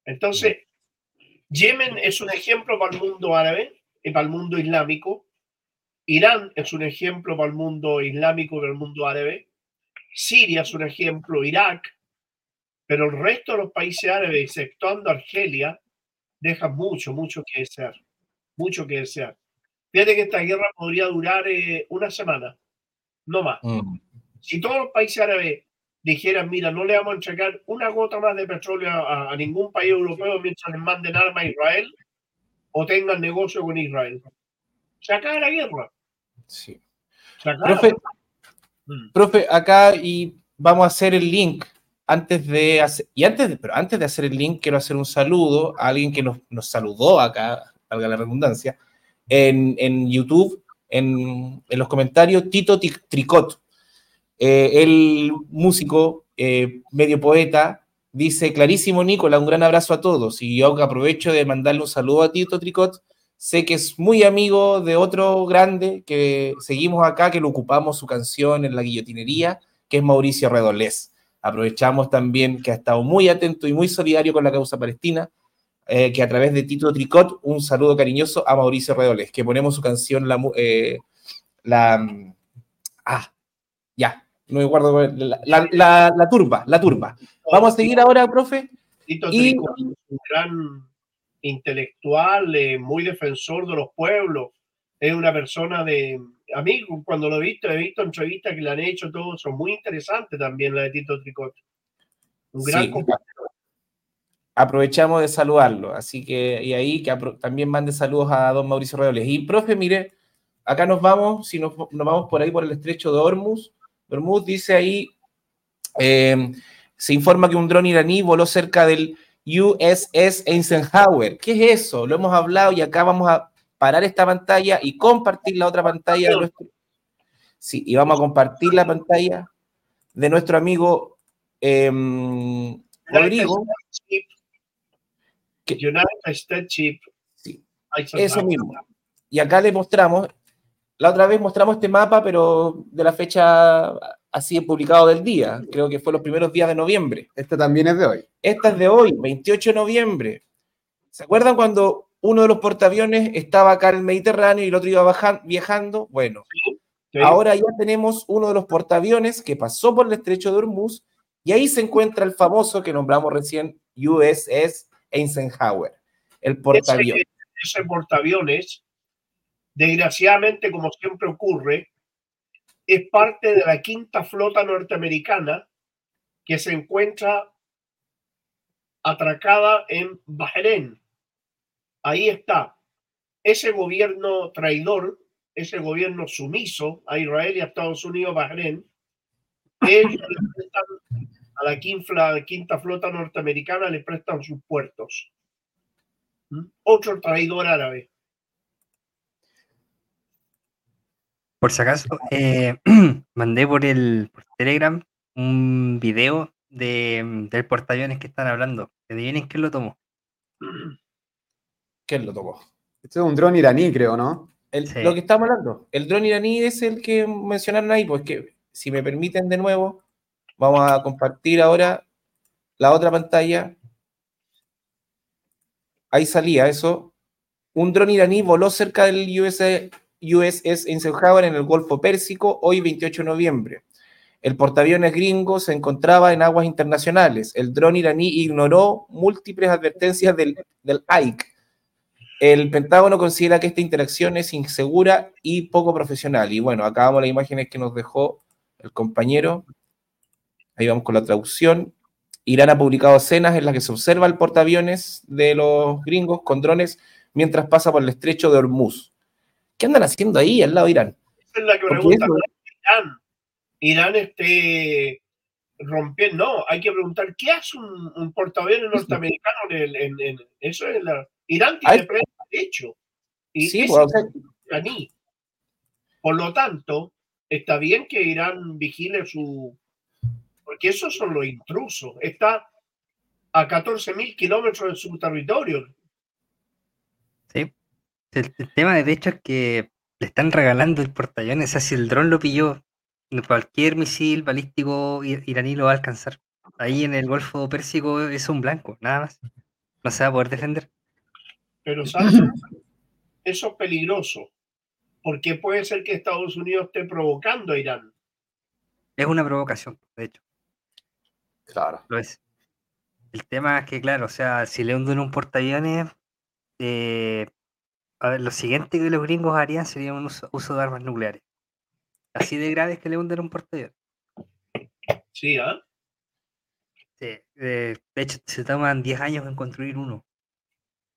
Entonces, Yemen es un ejemplo para el mundo árabe y para el mundo islámico. Irán es un ejemplo para el mundo islámico y para el mundo árabe. Siria es un ejemplo, Irak. Pero el resto de los países árabes, exceptuando Argelia, dejan mucho, mucho que desear mucho que desear. Fíjate que esta guerra podría durar eh, una semana, no más. Mm. Si todos los países árabes dijeran, mira, no le vamos a entregar una gota más de petróleo a, ningún país europeo mientras les manden armas a Israel o tengan negocio con Israel. Se acaba la guerra. Sí. Profe, mm. profe, acá y vamos a hacer el link. Antes de hacer, y antes de, pero antes de hacer el link, quiero hacer un saludo a alguien que nos, nos saludó acá valga la redundancia, en, en YouTube, en, en, los comentarios, Tito Tricot, eh, el músico, eh, medio poeta, dice, clarísimo Nicolás, un gran abrazo a todos. Y yo aprovecho de mandarle un saludo a Tito Tricot. Sé que es muy amigo de otro grande que seguimos acá, que lo ocupamos su canción en la guillotinería, que es Mauricio Redolés. Aprovechamos también que ha estado muy atento y muy solidario con la causa palestina eh, que a través de Tito Tricot, un saludo cariñoso a Mauricio Redoles, que ponemos su canción, la, la ah, ya, no me acuerdo, la, la, la, turba, la turba. Vamos a seguir ahora, profe. Tito Tricot, un gran intelectual, eh, muy defensor de los pueblos, es una persona de, a mí cuando lo he visto, he visto entrevistas que le han hecho, todos son muy interesantes también la de Tito Tricot. Un gran compañero aprovechamos de saludarlo. Así que, y ahí que también mande saludos a don Mauricio Redoles. Y, profe, mire, acá nos vamos, si nos, vamos por ahí por el estrecho de Hormuz, Hormuz dice ahí, eh, se informa que un dron iraní voló cerca del USS Eisenhower. ¿Qué es eso? Lo hemos hablado y acá vamos a parar esta pantalla y compartir la otra pantalla de nuestro... Sí, y vamos a compartir la pantalla de nuestro amigo em, Rodrigo. Que, United States Chip. Sí, eso mismo. Y acá le mostramos, la otra vez mostramos este mapa, pero de la fecha así publicado del día. Creo que fue los primeros días de noviembre. Esta también es de hoy. Esta es de hoy, 28 de noviembre. ¿Se acuerdan cuando uno de los portaaviones estaba acá en el Mediterráneo y el otro iba viajando? Bueno, ahora ya tenemos uno de los portaaviones que pasó por el estrecho de Hormuz y ahí se encuentra el famoso que nombramos recién USS Eisenhower, el portaaviones. Ese, ese portaaviones, desgraciadamente, como siempre ocurre, es parte de la quinta flota norteamericana que se encuentra atracada en Bahrein. Ahí está. Ese gobierno traidor, ese gobierno sumiso a Israel y a Estados Unidos, Bahrein, ellos le prestan a la quinta, quinta flota norteamericana, le prestan sus puertos. ¿Mm? Otro traidor árabe. Por si acaso, eh, mandé por el Telegram un video de, del portaaviones que están hablando. Adivinen quién lo tomó. ¿Quién lo tomó? Este es un dron iraní, creo, ¿no? Lo que estamos hablando. El dron iraní es el que mencionaron ahí, pues que si me permiten de nuevo, vamos a compartir ahora la otra pantalla. Ahí salía eso. Un dron iraní voló cerca del US USS Eisenhower en el Golfo Pérsico, hoy 28 de noviembre. El portaaviones gringo se encontraba en aguas internacionales. El dron iraní ignoró múltiples advertencias del, del AIC. El Pentágono considera que esta interacción es insegura y poco profesional. Y bueno, acá vamos las imágenes que nos dejó el compañero. Ahí vamos con la traducción. Irán ha publicado escenas en las que se observa el portaaviones de los gringos con drones mientras pasa por el estrecho de Hormuz. ¿Qué andan haciendo ahí al lado de Irán? Esa es la que pregunta. Irán, Irán esté rompiendo. No, hay que preguntar, ¿qué hace un, un portaaviones norteamericano en, en, eso? Es la, Irán tiene prensa, de hecho. Y sí, es iraní. Por lo tanto, está bien que Irán vigile su... Porque esos son los intrusos. Está a 14.000 kilómetros de su territorio. El, tema de hecho es que le están regalando el portaaviones, o sea, si el dron lo pilló, cualquier misil balístico iraní lo va a alcanzar. Ahí en el Golfo Pérsico es un blanco, nada más. No se va a poder defender. Pero ¿sabes? eso es peligroso, porque puede ser que Estados Unidos esté provocando a Irán. Es una provocación, de hecho. Claro. Lo es. El tema es que, claro, o sea, si le hunden un portaaviones, eh, a ver, lo siguiente que los gringos harían sería un uso, de armas nucleares. Así de grave es que le hunden un portaaviones. Sí, ¿ah? Sí, de hecho, se toman 10 años en construir uno.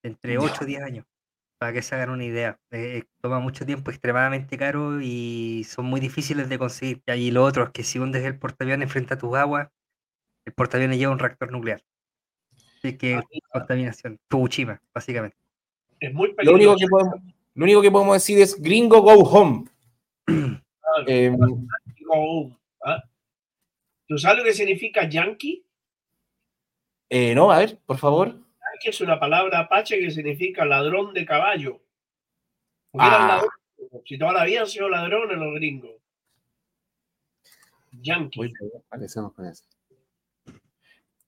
Entre 8 y 10 años. Para que se hagan una idea. Eh, toma mucho tiempo, extremadamente caro y son muy difíciles de conseguir. Y lo otro es que si hundes el portaaviones frente a tu agua, el portaaviones lleva un reactor nuclear. Así que ah, contaminación. Fukushima, básicamente. Es muy Lo único, que podemos, lo único que podemos decir es gringo go home. eh, ¿ah? ¿Tú sabes lo que significa yankee? Eh, no, a ver, por favor. Yankee es una palabra apache que significa ladrón de caballo. Ah. Si toda la vida han sido ladrones los gringos. Yankee. con eso.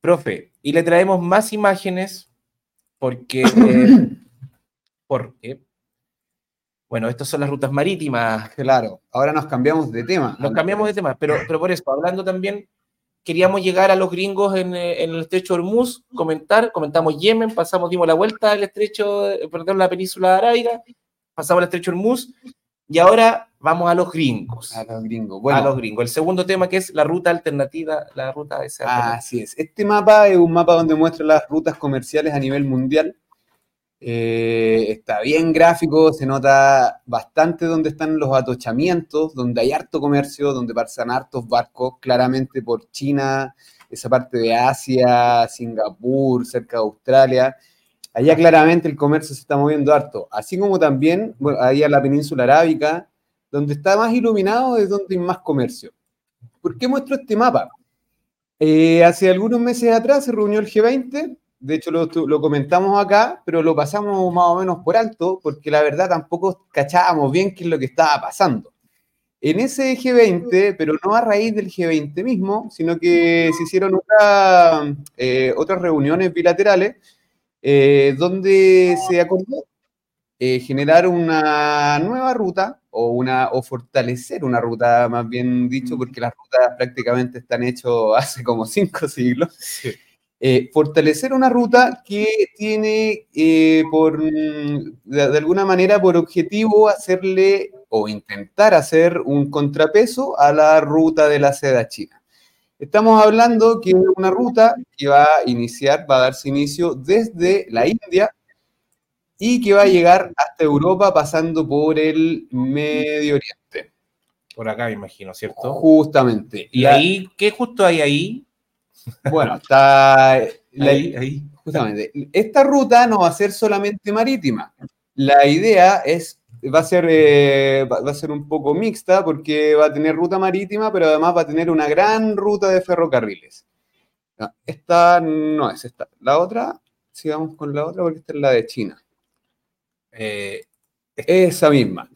Profe, y le traemos más imágenes porque eh, porque, bueno, estas son las rutas marítimas. Claro, ahora nos cambiamos de tema. Nos cambiamos de tema, pero, pero por eso, hablando también, queríamos llegar a los gringos en, en el estrecho Hormuz, comentar, comentamos Yemen, pasamos, dimos la vuelta al estrecho, perdón, la península arábiga, pasamos al estrecho Hormuz, y ahora vamos a los gringos. A los gringos. Bueno, a los gringos. El segundo tema que es la ruta alternativa, la ruta esa. Así es. Este mapa es un mapa donde muestra las rutas comerciales a nivel mundial eh, está bien gráfico, se nota bastante donde están los atochamientos, donde hay harto comercio, donde pasan hartos barcos, claramente por China, esa parte de Asia, Singapur, cerca de Australia. Allá claramente el comercio se está moviendo harto, así como también bueno, allá la península arábica, donde está más iluminado es donde hay más comercio. ¿Por qué muestro este mapa? Eh, hace algunos meses atrás se reunió el G20, de hecho lo, lo, comentamos acá, pero lo pasamos más o menos por alto, porque la verdad tampoco cachábamos bien qué es lo que estaba pasando. En ese G20, pero no a raíz del G20 mismo, sino que se hicieron otra, eh, otras reuniones bilaterales eh, donde se acordó eh, generar una nueva ruta o, una, o fortalecer una ruta, más bien dicho, porque las rutas prácticamente están hechas hace como cinco siglos. Eh, fortalecer una ruta que tiene eh, por, de, alguna manera por objetivo hacerle o intentar hacer un contrapeso a la ruta de la seda china. Estamos hablando que es una ruta que va a iniciar, va a darse inicio desde la India y que va a llegar hasta Europa pasando por el Medio Oriente. Por acá, me imagino, ¿cierto? Justamente. ¿Y ahí qué justo hay ahí? Bueno, está ahí, ahí. Justamente. Esta ruta no va a ser solamente marítima. La idea es, va a ser, eh, va a ser un poco mixta porque va a tener ruta marítima, pero además va a tener una gran ruta de ferrocarriles. esta no es esta. La otra, sigamos con la otra porque esta es la de China. Eh, esa misma.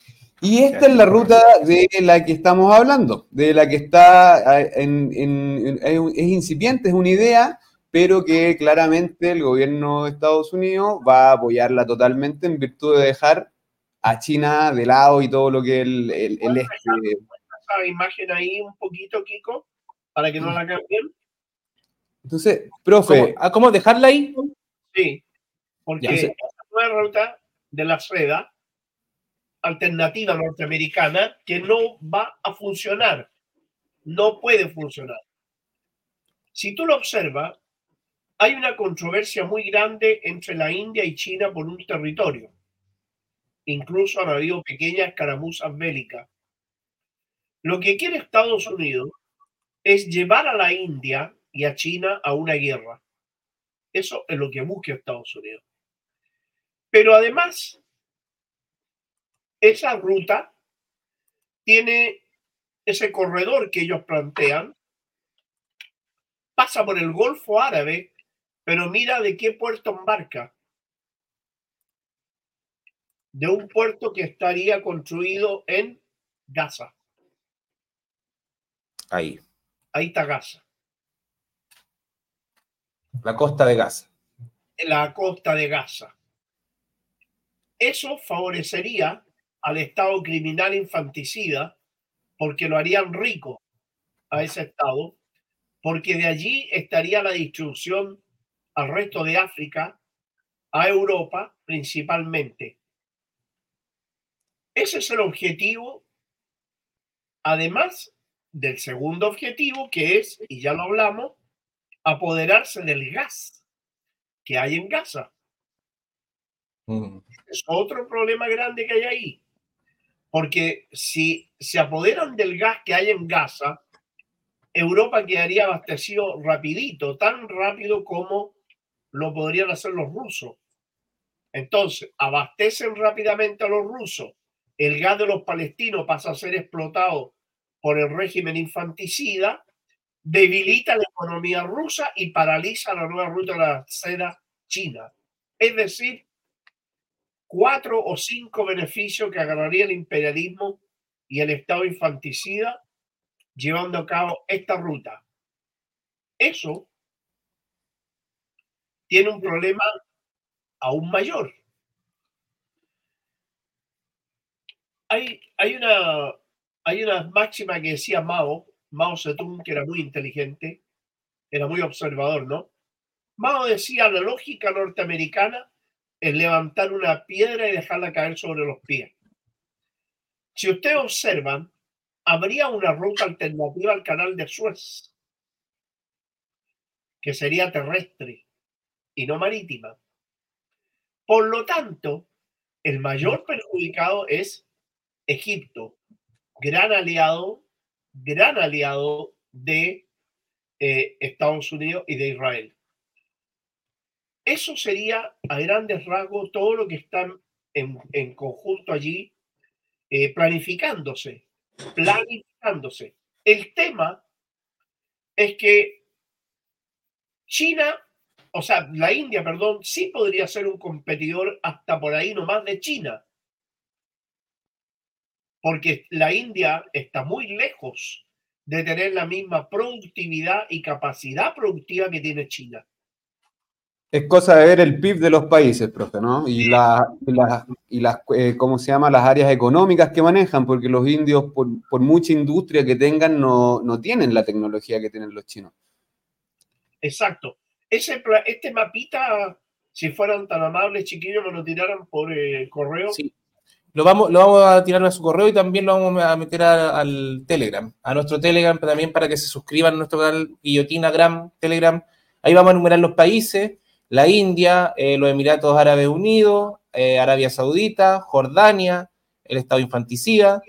Y esta es la ruta de la que estamos hablando, de la que está en, es incipiente, es una idea, pero que claramente el gobierno de Estados Unidos va a apoyarla totalmente en virtud de dejar a China de lado y todo lo que el, el, el este. Esa imagen ahí un poquito, Kiko, para que no la cambien. Entonces, profe. ¿Cómo, ¿cómo dejarla ahí? Sí, porque ya, esta nueva ruta de la seda alternativa norteamericana que no va a funcionar, no puede funcionar. Si tú lo observas, hay una controversia muy grande entre la India y China por un territorio. Incluso han habido pequeñas escaramuzas bélicas. Lo que quiere Estados Unidos es llevar a la India y a China a una guerra. Eso es lo que busca Estados Unidos. Pero además, esa ruta tiene ese corredor que ellos plantean, pasa por el Golfo Árabe, pero mira de qué puerto embarca. De un puerto que estaría construido en Gaza. Ahí. Ahí está Gaza. La costa de Gaza. La costa de Gaza. Eso favorecería al Estado criminal infanticida porque lo harían rico a ese Estado, porque de allí estaría la distribución al resto de África, a Europa principalmente. Ese es el objetivo, además del segundo objetivo, que es, y ya lo hablamos, apoderarse del gas que hay en Gaza. Mm. Es otro problema grande que hay ahí. Porque si se apoderan del gas que hay en Gaza, Europa quedaría abastecido rapidito, tan rápido como lo podrían hacer los rusos. Entonces, abastecen rápidamente a los rusos. El gas de los palestinos pasa a ser explotado por el régimen infanticida, debilita la economía rusa y paraliza la nueva ruta de la seda china. Es decir, cuatro o cinco beneficios que agarraría el imperialismo y el Estado infanticida llevando a cabo esta ruta. Eso tiene un problema aún mayor. Hay, hay, una, hay una máxima que decía Mao, Mao Zedong, que era muy inteligente, era muy observador, ¿no? Mao decía, la lógica norteamericana es levantar una piedra y dejarla caer sobre los pies. Si ustedes observan, habría una ruta alternativa al canal de Suez, que sería terrestre y no marítima. Por lo tanto, el mayor perjudicado es Egipto, gran aliado, gran aliado de eh, Estados Unidos y de Israel. Eso sería a grandes rasgos todo lo que están en, conjunto allí eh, planificándose, planificándose. El tema es que China, o sea, la India, perdón, sí podría ser un competidor hasta por ahí nomás de China. Porque la India está muy lejos de tener la misma productividad y capacidad productiva que tiene China. Es cosa de ver el PIB de los países, profe, ¿no? Y, la, y, las, eh, ¿cómo se llama? Las áreas económicas que manejan, porque los indios, por, mucha industria que tengan, no, tienen la tecnología que tienen los chinos. Exacto. Ese, este mapita, si fueran tan amables, chiquillos, me lo tiraran por eh, correo. Sí. Lo vamos, lo vamos a tirar a su correo y también lo vamos a meter al Telegram, a nuestro Telegram también para que se suscriban a nuestro canal Guillotinagram, Telegram. Ahí vamos a enumerar los países la India, eh, los Emiratos Árabes Unidos, eh, Arabia Saudita, Jordania, el Estado infanticida,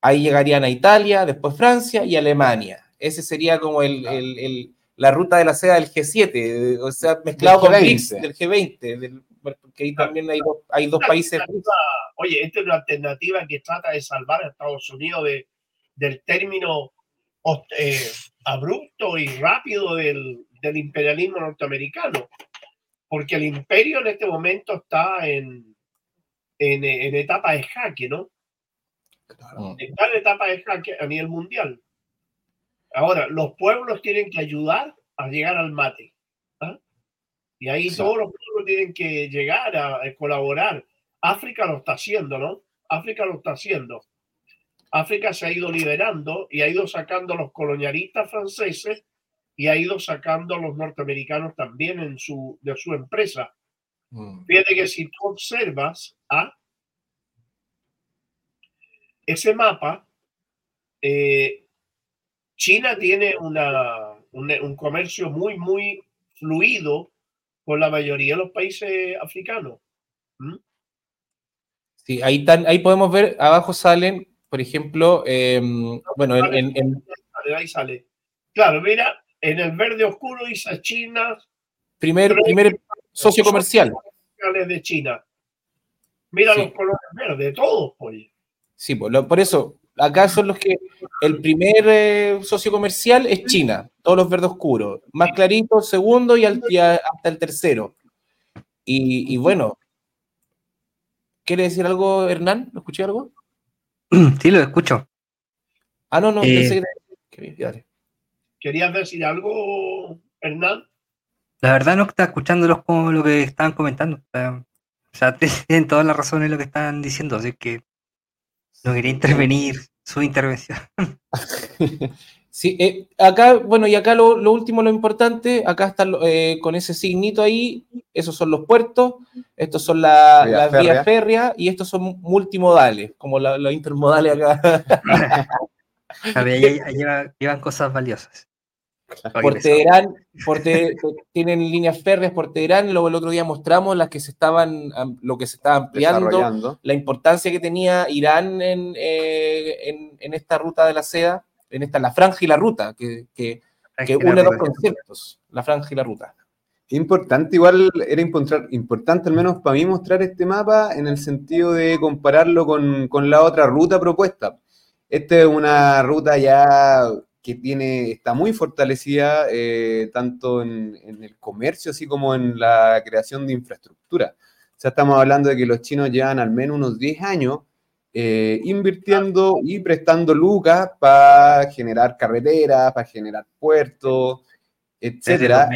ahí llegarían a Italia, después Francia y Alemania. Ese sería como el, la ruta de la seda del G7, o sea, mezclado con BRICS del G20, porque ahí también hay dos, hay dos países. Oye, esta es una alternativa que trata de salvar a Estados Unidos de, del término eh, abrupto y rápido del, del imperialismo norteamericano porque el imperio en este momento está en, en, etapa de jaque, ¿no? Está en etapa de jaque a nivel mundial. Ahora, los pueblos tienen que ayudar a llegar al mate. ¿ah? Y ahí todos los pueblos tienen que llegar a, colaborar. África lo está haciendo, ¿no? África lo está haciendo. África se ha ido liberando y ha ido sacando a los colonialistas franceses y ha ido sacando a los norteamericanos también en su, de su empresa. Mm. Fíjate que si tú observas a ese mapa, eh, China tiene una, un, comercio muy, muy fluido con la mayoría de los países africanos. ¿Mm? Sí, ahí, ahí podemos ver, abajo salen, por ejemplo, em, bueno, en, Ahí sale. Claro, mira, en el verde oscuro dice China. Primer, primer socio comercial. De China. Mira los colores verdes, todos, pues. Sí, por, por eso, acá son los que. El primer eh, socio comercial es China, todos los verdes oscuros. Más clarito, segundo y, hasta el tercero. Y, bueno, ¿quiere decir algo, Hernán? ¿Lo escuché algo? Sí, lo escucho. Ah, no, no, eh, ¿Querías decir algo, Hernán? La verdad no está escuchándolos como lo que estaban comentando. O sea, tienen todas las razones en lo que están diciendo, así que no quería intervenir su intervención. Sí, eh, acá, bueno, y acá lo, último, lo importante, acá está eh, con ese signito ahí, esos son los puertos, estos son las vías férreas y estos son multimodales, como los intermodales acá. A ver, llevan cosas valiosas. Por Teherán, tienen líneas férreas por Teherán, luego el otro día mostramos las que se estaban, lo que se estaba ampliando, la importancia que tenía Irán eh, en, en, esta ruta de la seda, en esta la franja y la ruta, que, que, une dos conceptos, la franja y la ruta. Importante, igual era importante al menos para mí mostrar este mapa en el sentido de compararlo con, con la otra ruta propuesta. Esta es una ruta ya que tiene, está muy fortalecida eh, tanto en, el comercio así como en la creación de infraestructura. O sea, estamos hablando de que los chinos llevan al menos unos 10 años eh, invirtiendo y prestando lucas para generar carreteras, para generar puertos, etcétera.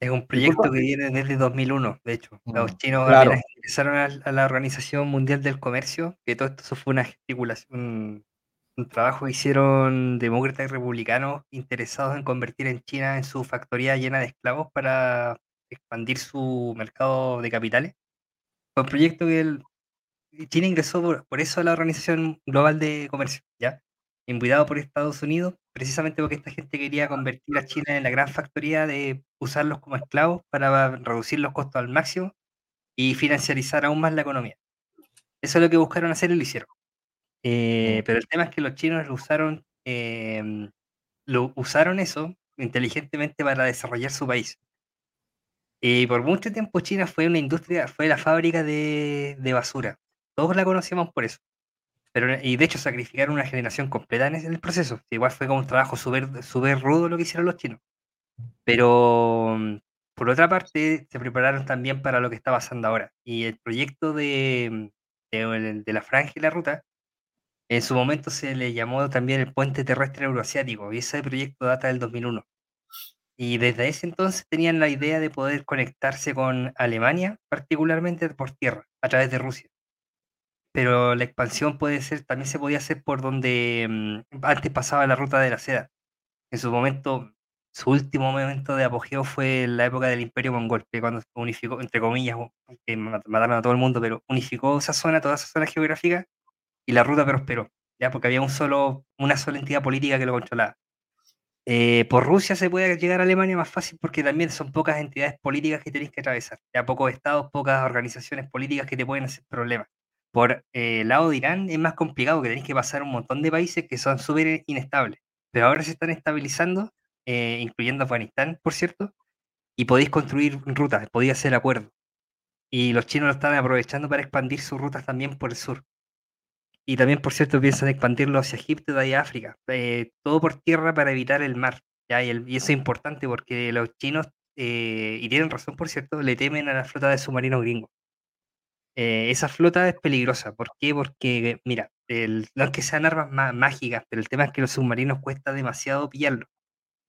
Es un proyecto que viene desde 2001, de hecho. Los mm, chinos ingresaron a, la Organización Mundial del Comercio, que todo esto fue una gesticulación, un, trabajo que hicieron demócratas y republicanos interesados en convertir en China en su factoría llena de esclavos para expandir su mercado de capitales. Fue proyecto que China ingresó por, por, eso a la Organización Global de Comercio, ¿ya? Invitado por Estados Unidos precisamente porque esta gente quería convertir a China en la gran factoría de usarlos como esclavos para reducir los costos al máximo y financiarizar aún más la economía. Eso es lo que buscaron hacer y lo hicieron. Eh, pero el tema es que los chinos lo usaron em, lo usaron eso inteligentemente para desarrollar su país. Y por mucho tiempo China fue una industria, fue la fábrica de, de basura. Todos la conocíamos por eso. Pero, y de hecho sacrificaron una generación completa en el proceso. Igual fue como un trabajo súper super rudo lo que hicieron los chinos. Pero por otra parte, se prepararon también para lo que está pasando ahora. Y el proyecto de, de, de la franja y la ruta, en su momento se le llamó también el puente terrestre euroasiático. Y ese proyecto data del 2001. Y desde ese entonces tenían la idea de poder conectarse con Alemania, particularmente por tierra, a través de Rusia. Pero la expansión puede ser, también se podía hacer por donde mm, antes pasaba la ruta de la seda. En su momento, su último momento de apogeo fue en la época del Imperio Mongol, que cuando unificó, entre comillas, que mataron a todo el mundo, pero unificó esa zona, toda esa zona geográfica, y la ruta prosperó, ya porque había un solo, una sola entidad política que lo controlaba. Eh, por Rusia se puede llegar a Alemania más fácil porque también son pocas entidades políticas que tenéis que atravesar. Ya pocos estados, pocas organizaciones políticas que te pueden hacer problemas. Por eh, el lado de Irán es más complicado que tenéis que pasar un montón de países que son súper inestables. Pero ahora se están estabilizando, eh, incluyendo Afganistán, por cierto, y podéis construir rutas, podéis hacer acuerdos. Y los chinos lo están aprovechando para expandir sus rutas también por el sur. Y también, por cierto, piensan expandirlo hacia Egipto y de África. Eh, todo por tierra para evitar el mar. Y, eso es importante porque los chinos, eh, y tienen razón, por cierto, le temen a la flota de submarinos gringos. Eh, esa flota es peligrosa. ¿Por qué? Porque, mira, no es que sean armas mágicas, pero el tema es que los submarinos cuesta demasiado pillarlos.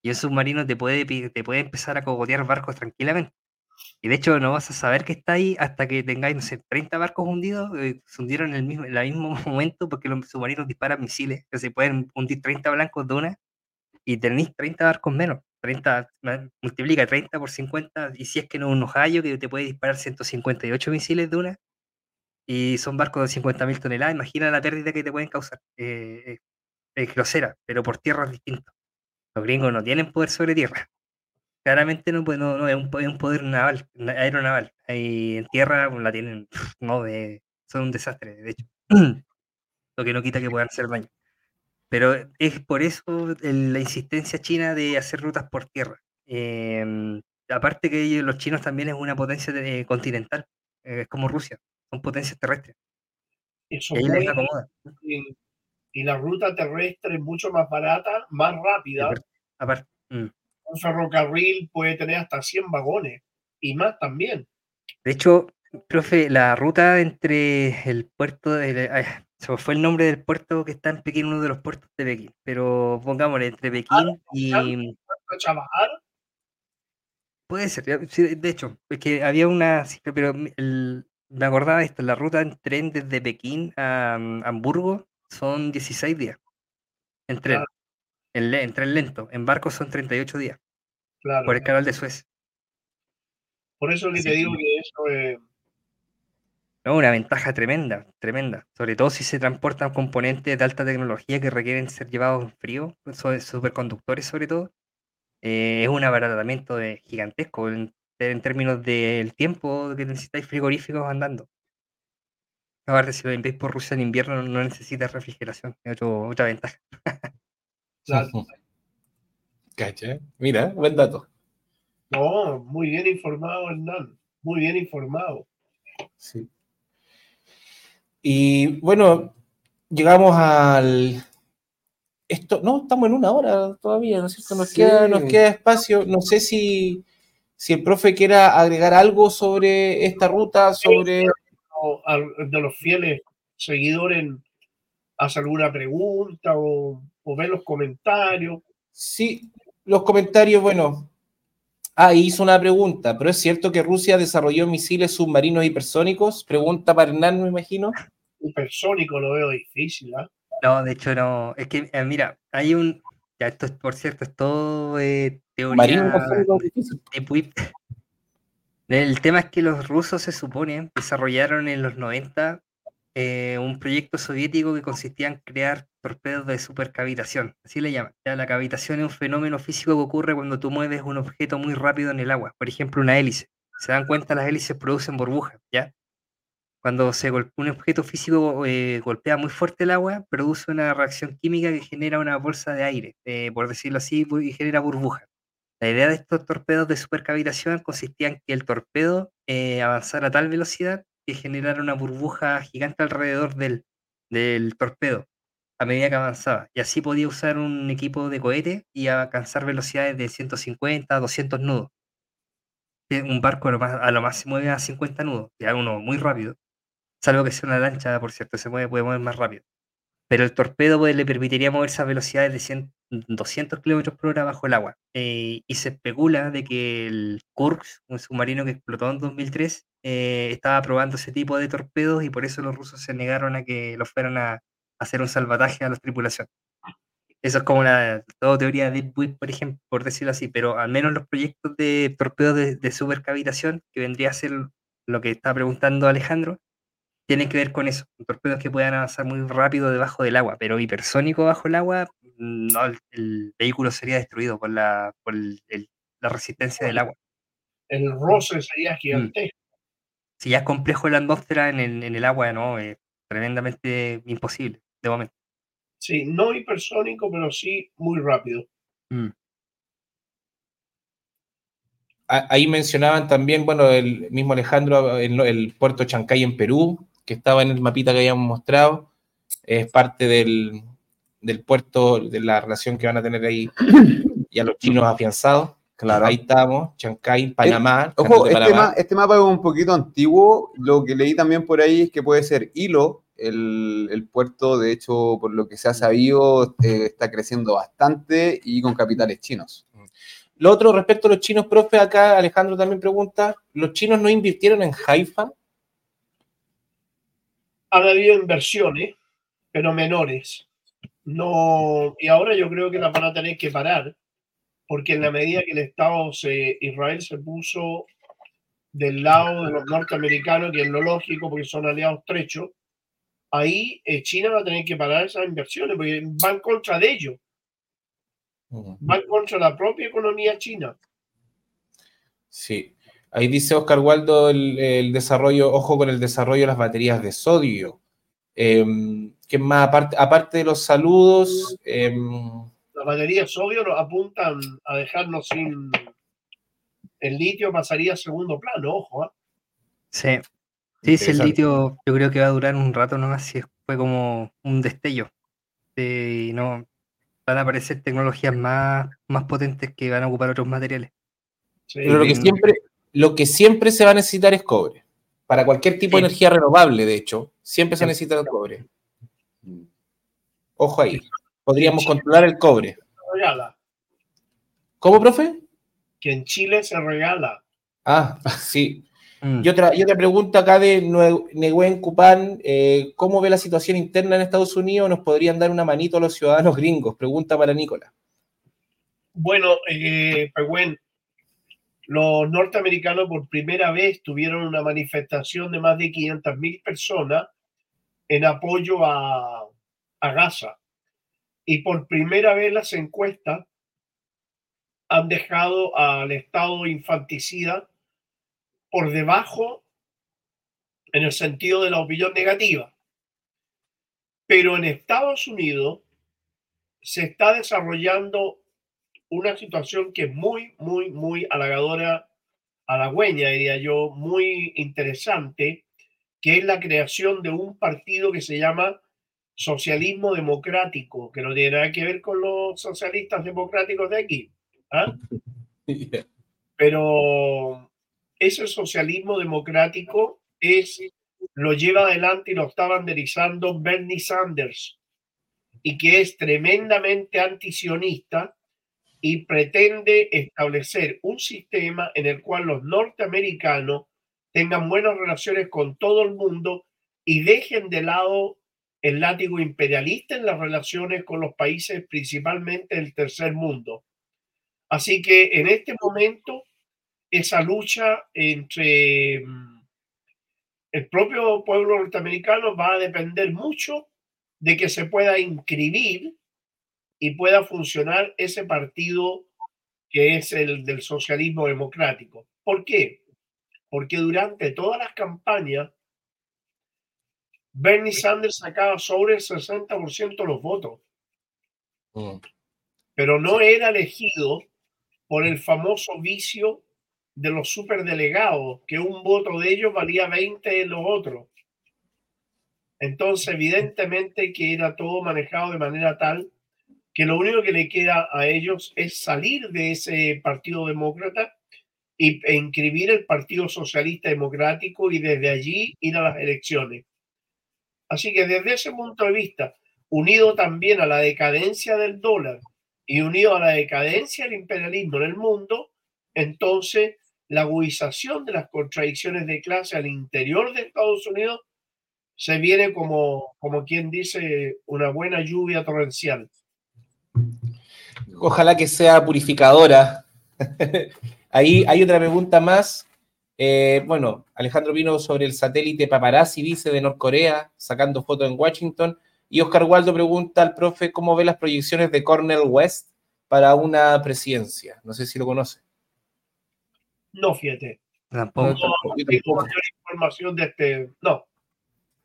Y un submarino te puede, te puede empezar a cogotear barcos tranquilamente. Y de hecho no vas a saber que está ahí hasta que tengáis, no sé, 30 barcos hundidos, eh, se hundieron en el mismo, en el mismo momento porque los submarinos disparan misiles, que se pueden hundir 30 blancos de una y tenéis 30 barcos menos. 30, multiplica 30 por 50, y si es que no un ojallo que te puede disparar 158 misiles de una, y son barcos de 50.000 toneladas, imagina la pérdida que te pueden causar. Eh, es grosera, pero por tierra es distinto. Los gringos no tienen poder sobre tierra claramente no, pues, no, es, un, poder naval, aeronaval. En tierra pues, la tienen, no, de, son un desastre, de hecho. Lo que no quita que puedan hacer daño. Pero es por eso la insistencia china de hacer rutas por tierra. Em, aparte que los chinos también es una potencia continental, eh, es como Rusia, son potencias terrestres. Eso y, y, la ruta terrestre es mucho más barata, más rápida. Aparte, mm un ferrocarril puede tener hasta 100 vagones y más también. De hecho, profe, la ruta entre el puerto de... se fue el nombre del puerto que está en Pekín, uno de los puertos de Pekín, pero pongámosle entre Pekín y... Puede ser, de hecho, es que había una... Pero me acordaba de esto, la ruta en tren desde Pekín a mm, Hamburgo son 16 días en. En, tren lento. En barco son 38 días. Claro. Por el canal de Suez. Por eso que te digo que eso es. No, una ventaja tremenda, tremenda. Sobre todo si se transportan componentes de alta tecnología que requieren ser llevados en frío, superconductores sobre todo. Eh, es un abaratamiento de, gigantesco en, términos del tiempo que necesitáis frigoríficos andando. Aparte, si lo enviáis por Rusia en invierno, no necesitas refrigeración. Es otra ventaja. Cacha, mira, buen dato. No, muy bien informado, Hernán. Muy bien informado. Sí. Y bueno, llegamos al. Esto, no, estamos en una hora todavía, ¿no es cierto? Nos, queda, nos queda espacio. No sé si, si el profe quiera agregar algo sobre esta ruta, sobre. De los fieles seguidores, hace alguna pregunta o o ver los comentarios. Sí, los comentarios, bueno. Ah, hizo una pregunta, pero es cierto que Rusia desarrolló misiles submarinos hipersónicos. Pregunta para Hernán, me imagino. Hipersónico lo veo difícil, ¿ah? No, de hecho no. Es que, eh, mira, hay un. Ya, esto es, por cierto, es todo eh, teoría. El tema es que los rusos se supone desarrollaron en los 90 eh, un proyecto soviético que consistía en crear torpedos de supercavitación, así le llaman. ¿ya? La cavitación es un fenómeno físico que ocurre cuando tú mueves un objeto muy rápido en el agua, por ejemplo una hélice. Se dan cuenta, las hélices producen burbujas, ¿ya? Cuando se un objeto físico eh, golpea muy fuerte el agua, produce una reacción química que genera una bolsa de aire, eh, por decirlo así, y genera burbujas. La idea de estos torpedos de supercavitación consistía en que el torpedo eh, avanzara a tal velocidad que generara una burbuja gigante alrededor del, del torpedo a medida que avanzaba. Y así podía usar un equipo de cohete y alcanzar velocidades de 150 200 nudos. Un barco a lo, más, a se mueve a 50 nudos, ya uno muy rápido. Salvo que sea una lancha, por cierto, se mueve, puede mover más rápido. Pero el torpedo pues, le permitiría moverse a velocidades de 100, 200 kilómetros por hora bajo el agua. Eh, y se especula de que el Kursk, un submarino que explotó en 2003, eh, estaba probando ese tipo de torpedos y por eso los rusos se negaron a que lo fueran a, hacer un salvataje a la tripulación. Eso es como la toda teoría de Deep por ejemplo, por decirlo así, pero al menos los proyectos de torpedos de, de supercavitación, que vendría a ser lo que está preguntando Alejandro, tienen que ver con eso, torpedos que puedan avanzar muy rápido debajo del agua, pero hipersónico bajo el agua, no, el, vehículo sería destruido por la, por la resistencia del agua. El roce sería mm. gigantesco. Si ya es complejo la atmósfera en el, en el agua, ¿no? Es tremendamente imposible de momento. Sí, no hipersónico, pero sí muy rápido. Mm. Ahí mencionaban también, bueno, el mismo Alejandro, el, el, puerto Chancay en Perú, que estaba en el mapita que habíamos mostrado, es parte del, del puerto, de la relación que van a tener ahí ya los chinos afianzados. Claro. Ahí estamos, Chancay, Panamá. ojo, este, este, mapa es un poquito antiguo. Lo que leí también por ahí es que puede ser Hilo, el, puerto, de hecho, por lo que se ha sabido, eh, está creciendo bastante y con capitales chinos. Lo otro, respecto a los chinos, profe, acá Alejandro también pregunta, ¿los chinos no invirtieron en Haifa? Han habido inversiones, pero menores. No, y ahora yo creo que las van a tener que parar, porque en la medida que el Estado se, Israel se puso del lado de los norteamericanos, que es lo lógico, porque son aliados estrechos, ahí eh, China va a tener que parar esas inversiones porque van contra de ellos. Van contra la propia economía china. Sí. Ahí dice Oscar Waldo el, desarrollo, ojo con el desarrollo de las baterías de sodio. Eh, ¿Qué más? Aparte, aparte de los saludos. Em, baterías de sodio nos apuntan a dejarnos sin. El litio pasaría a segundo plano, ojo. ¿eh? Sí. Sí, sí, el litio yo creo que va a durar un rato nomás, si fue como un destello. y no, van a aparecer tecnologías más, más potentes que van a ocupar otros materiales. Pero lo que, siempre, lo que siempre se va a necesitar es cobre. Para cualquier tipo de energía renovable, de hecho, siempre se necesita el cobre. Ojo ahí. Podríamos controlar el cobre. regala. ¿Cómo, profe? Que en Chile se regala. Ah, sí. Mm. Y, otra, y otra pregunta acá de Neguen Cupán, eh, ¿cómo ve la situación interna en Estados Unidos? ¿Nos podrían dar una manito a los ciudadanos gringos? Pregunta para Nicolás. Bueno, eh, los norteamericanos por primera vez tuvieron una manifestación de más de 500 mil personas en apoyo a, a Gaza. Y por primera vez las encuestas han dejado al Estado infanticida por debajo en el sentido de la opinión negativa. Pero en Estados Unidos se está desarrollando una situación que es muy, muy, muy halagadora, halagüeña, diría yo, muy interesante, que es la creación de un partido que se llama Socialismo Democrático, que no tiene nada que ver con los socialistas democráticos de aquí. ¿ah? Pero ese socialismo democrático es, lo lleva adelante y lo está banderizando Bernie Sanders, y que es tremendamente antisionista y pretende establecer un sistema en el cual los norteamericanos tengan buenas relaciones con todo el mundo y dejen de lado el látigo imperialista en las relaciones con los países, principalmente del tercer mundo. Así que en este momento esa lucha entre mm, el propio pueblo norteamericano va a depender mucho de que se pueda inscribir y pueda funcionar ese partido que es el del socialismo democrático. ¿Por qué? Porque durante todas las campañas Bernie Sanders sacaba sobre el 60% de los votos, Mm. pero no era elegido por el famoso vicio de los superdelegados, que un voto de ellos valía 20 de los otros. Entonces, evidentemente que era todo manejado de manera tal que lo único que le queda a ellos es salir de ese Partido Demócrata y, e inscribir el Partido Socialista Democrático y desde allí ir a las elecciones. Así que desde ese punto de vista, unido también a la decadencia del dólar y unido a la decadencia del imperialismo en el mundo, entonces la agudización de las contradicciones de clase al interior de Estados Unidos se viene como, como quien dice, una buena lluvia torrencial. Ojalá que sea purificadora. Ahí hay otra pregunta más. Eh, bueno, Alejandro vino sobre el satélite paparazzi, dice, de Norcorea, sacando fotos en Washington. Y Oscar Waldo pregunta al profe cómo ve las proyecciones de Cornel West para una presidencia. No sé si lo conoce. No, fíjate. Tampoco. No, tengo mayor información de este. No,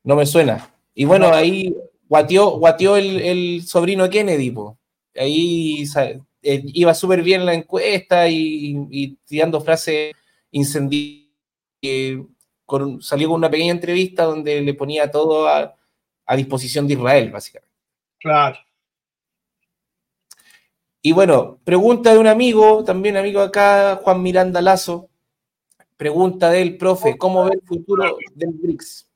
No me suena. Y bueno, ahí guateó, guateó el, el sobrino Kennedy, po. Ahí eh, iba súper bien la encuesta y, y tirando frases incendiarias. Eh, con- salió con una pequeña entrevista donde le ponía todo a, a disposición de Israel, básicamente. claro. Y bueno, pregunta de un amigo, también amigo acá, Juan Miranda Lazo. Pregunta del profe, ¿cómo ve el futuro del BRICS?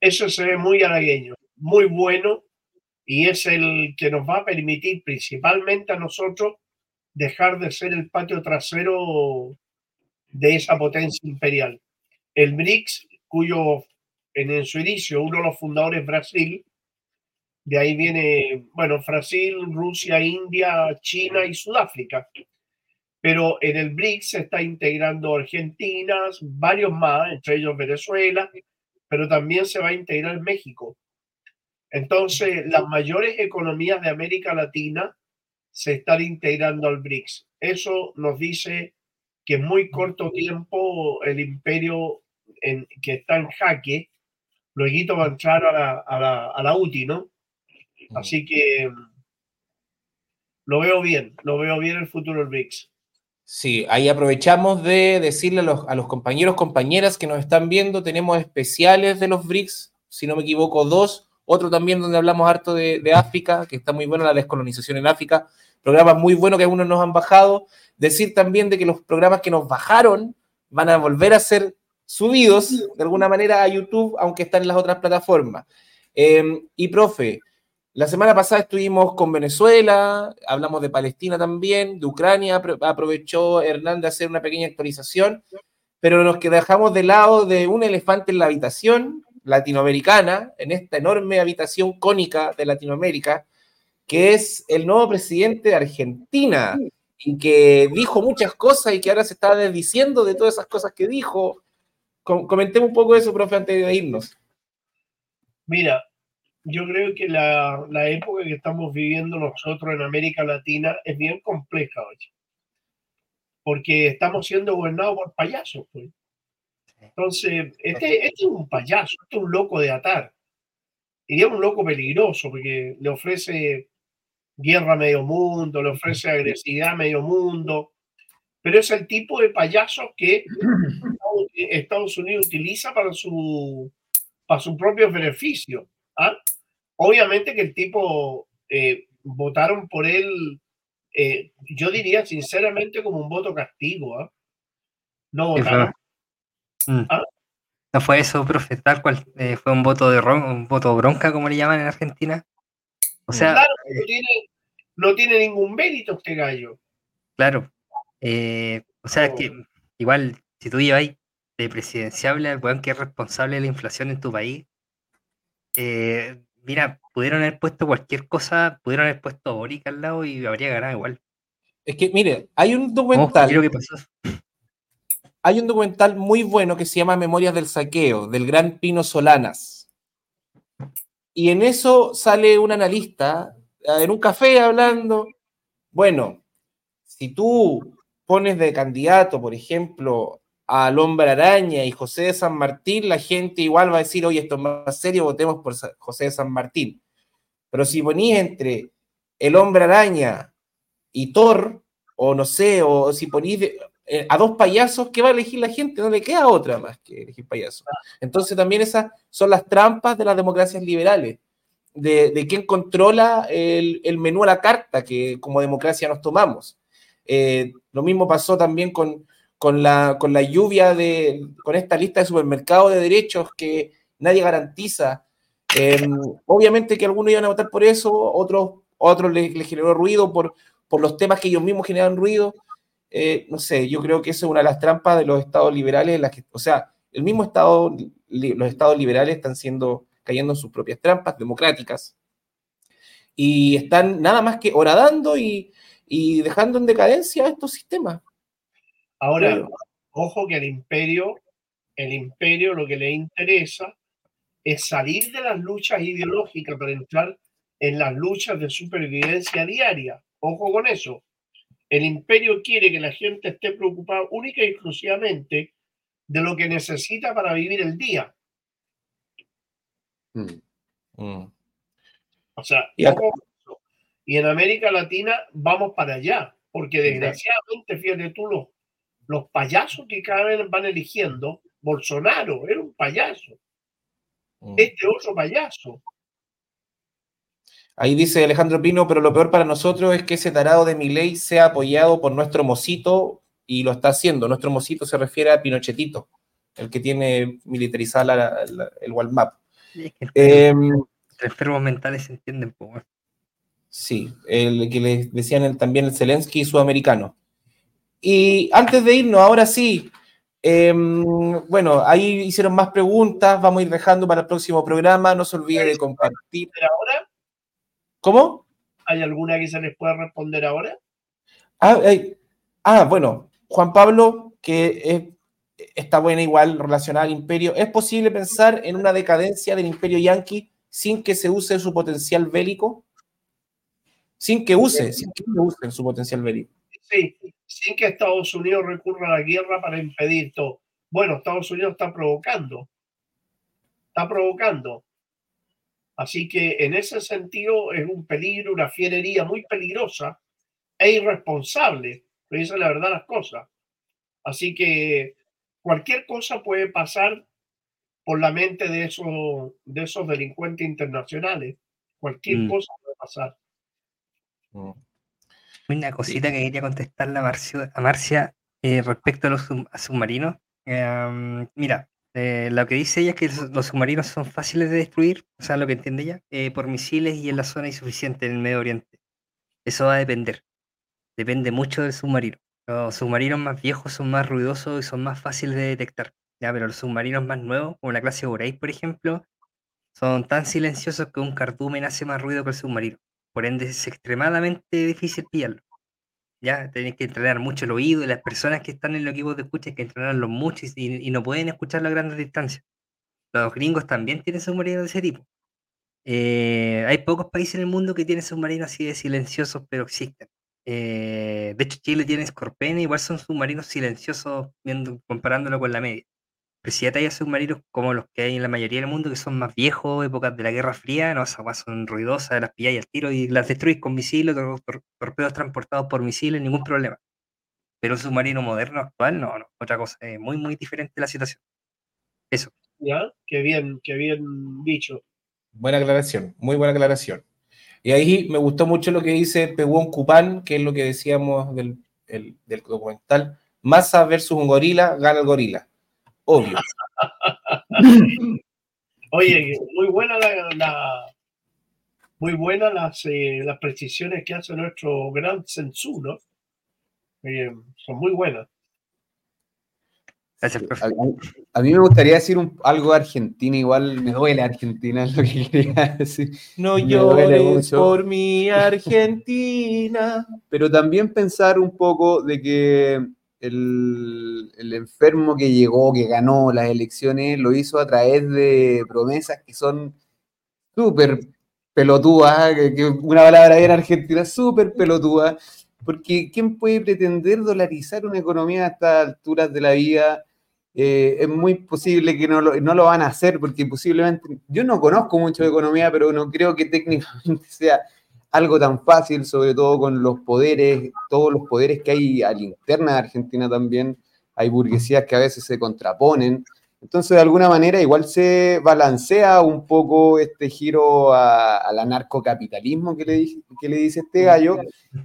Eso se ve muy halagueño, muy bueno y es el que nos va a permitir principalmente a nosotros dejar de ser el patio trasero de esa potencia imperial. El BRICS, cuyo en, su inicio uno de los fundadores Brasil, de ahí viene, bueno, Brasil, Rusia, India, China y Sudáfrica. Pero en el BRICS se está integrando Argentina, varios más, entre ellos Venezuela, pero también se va a integrar México. Entonces, las mayores economías de América Latina se están integrando al BRICS. Eso nos dice que en muy corto tiempo el imperio en, que está en jaque, luego va a entrar a la, a la, a la UTI, ¿no? Así que lo veo bien, lo veo bien el futuro del BRICS. Sí, ahí aprovechamos de decirle a los, a los compañeros, compañeras que nos están viendo, tenemos especiales de los BRICS, si no me equivoco, dos, otro también donde hablamos harto de, de África, que está muy bueno la descolonización en África, programas muy buenos que algunos nos han bajado, decir también de que los programas que nos bajaron van a volver a ser subidos de alguna manera a YouTube, aunque están en las otras plataformas. Eh, y profe, la semana pasada estuvimos con Venezuela, hablamos de Palestina también, de Ucrania, apro- aprovechó Hernán de hacer una pequeña actualización, pero nos dejamos de lado de un elefante en la habitación latinoamericana, en esta enorme habitación cónica de Latinoamérica, que es el nuevo presidente de Argentina, que dijo muchas cosas y que ahora se está desdiciendo de todas esas cosas que dijo. Com- comentemos un poco de eso, profe, antes de irnos. Mira, yo creo que la, la época que estamos viviendo nosotros en América Latina es bien compleja hoy. Porque estamos siendo gobernados por payasos. pues. Entonces, este, este es un payaso, este es un loco de atar. Y es un loco peligroso porque le ofrece guerra a medio mundo, le ofrece agresividad a medio mundo. Pero es el tipo de payaso que Estados Unidos utiliza para su, para su propio beneficio. ¿ah? Obviamente que el tipo eh, votaron por él, eh, yo diría sinceramente como un voto castigo. ¿ah? No votaron. fue- Mm. ¿Ah? No fue eso, profe, tal cual. eh, fue un voto de ron- un voto bronca, como le llaman en Argentina. O sea, Claro, no tiene, no tiene ningún mérito este gallo. claro. Eh, o sea, que igual, si tú lleváis de presidenciable al weón que es responsable de la inflación en tu país, eh, mira, pudieron haber puesto cualquier cosa, pudieron haber puesto a Boric al lado y habría ganado igual. Es que, mire, hay un documental. creo que pasó. hay un documental muy bueno que se llama Memorias del Saqueo, del gran Pino Solanas. Y en eso sale un analista eh, en un café hablando, bueno, si tú pones de candidato, por ejemplo, al hombre araña y José de San Martín, la gente igual va a decir, oye, esto es más serio, votemos por José de San Martín. Pero si ponís entre el hombre araña y Thor, o no sé, o si ponís eh, a dos payasos, ¿qué va a elegir la gente? No le queda otra más que elegir payasos. Entonces también esas son las trampas de las democracias liberales, de, quién controla el, menú a la carta que como democracia nos tomamos. Eh, lo mismo pasó también con, con, la, con la lluvia de, con esta lista de supermercados de derechos que nadie garantiza. Em, obviamente que algunos iban a votar por eso, otros, otros les, generó ruido por, por los temas que ellos mismos generan ruido. Eh, no sé, yo creo que eso es una de las trampas de los estados liberales, las que, o sea, el mismo estado, los estados liberales están siendo, cayendo en sus propias trampas democráticas y están nada más que horadando y, y dejando en decadencia estos sistemas. Ahora, ojo que el imperio, el imperio lo que le interesa es salir de las luchas ideológicas para entrar en las luchas de supervivencia diaria. Ojo con eso. El imperio quiere que la gente esté preocupada única y exclusivamente de lo que necesita para vivir el día. Mm. Mm. O sea, y, en América Latina vamos para allá, porque desgraciadamente, fíjate tú, los, los payasos que cada vez van eligiendo, Bolsonaro era un payaso, mm. este otro payaso, Ahí dice Alejandro Pino, pero lo peor para nosotros es que ese tarado de mi ley sea apoyado por nuestro mosito y lo está haciendo. Nuestro mosito se refiere a Pinochetito, el que tiene militarizada el Walmap. Eh, enfermos mentales se entienden, poco. Sí, el que les decían también el Zelensky sudamericano. Y antes de irnos, ahora sí, em, bueno, ahí hicieron más preguntas, vamos a ir dejando para el próximo programa, no se olvide de compartir. Ahora ¿Cómo? ¿Hay alguna que se les pueda responder ahora? Ah, ah bueno, Juan Pablo, que está buena igual relacionada al imperio. ¿Es posible pensar en una decadencia del imperio yanqui sin que se use su potencial bélico? Sin que use, sin que use su potencial bélico. Sí, sin que Estados Unidos recurra a la guerra para impedir todo. Bueno, Estados Unidos está provocando. Está provocando. Así que en ese sentido es un peligro, una fierería muy peligrosa e irresponsable, pero es la verdad las cosas. Así que cualquier cosa puede pasar por la mente de esos, de esos delincuentes internacionales. Cualquier mm. cosa puede pasar. Mm. Una cosita que quería contestarle a Marcia, a Marcia eh, respecto a los submarinos. Em, mira, eh, lo que dice ella es que los, submarinos son fáciles de destruir, o sea, lo que entiende ella, eh, por misiles y en la zona insuficiente en el Medio Oriente. Eso va a depender. Depende mucho del submarino. Los submarinos más viejos son más ruidosos y son más fáciles de detectar. Ya, pero los submarinos más nuevos, como la clase Borei, por ejemplo, son tan silenciosos que un cardumen hace más ruido que el submarino. Por ende, es extremadamente difícil pillarlo. Ya, tenés que entrenar mucho el oído y las personas que están en el equipo de escucha hay que entrenarlos mucho y, no pueden escucharlo a grandes distancias. Los gringos también tienen submarinos de ese tipo. Eh, hay pocos países en el mundo que tienen submarinos así de silenciosos, pero existen. Eh, de hecho, Chile tiene Scorpion, igual son submarinos silenciosos viendo, comparándolo con la media. Pero si ya te hay submarinos como los que hay en la mayoría del mundo, que son más viejos, épocas de la Guerra Fría, no, esas son ruidosas, las pilláis al tiro y las destruís con misiles, torpedos transportados por misiles, ningún problema. Pero un submarino moderno actual, no, no, otra cosa, es muy, muy diferente la situación. Eso. Ya, qué bien, qué bien dicho. Buena aclaración, muy buena aclaración. Y ahí me gustó mucho lo que dice Peguón Cupán, que es lo que decíamos del, del documental. Massa versus un gorila, gana el gorila obvio. Oye, muy buena la, muy buenas las, eh, las precisiones que hace nuestro gran Sensu, ¿no? Eh, son muy buenas. A, mí me gustaría decir algo de Argentina, igual me duele Argentina, es lo que quería decir. No llores por mi Argentina. Pero también pensar un poco de que el, enfermo que llegó, que ganó las elecciones, lo hizo a través de promesas que son súper pelotudas, que, una palabra en Argentina, súper pelotuda, porque ¿quién puede pretender dolarizar una economía a estas alturas de la vida eh, es muy posible que no lo, no lo van a hacer porque posiblemente, yo no conozco mucho de economía, pero no creo que técnicamente sea algo tan fácil, sobre todo con los poderes, todos los poderes que hay a la interna de Argentina también, hay burguesías que a veces se contraponen. Entonces, de alguna manera, igual se balancea un poco este giro al anarcocapitalismo que le, que le dice este gallo,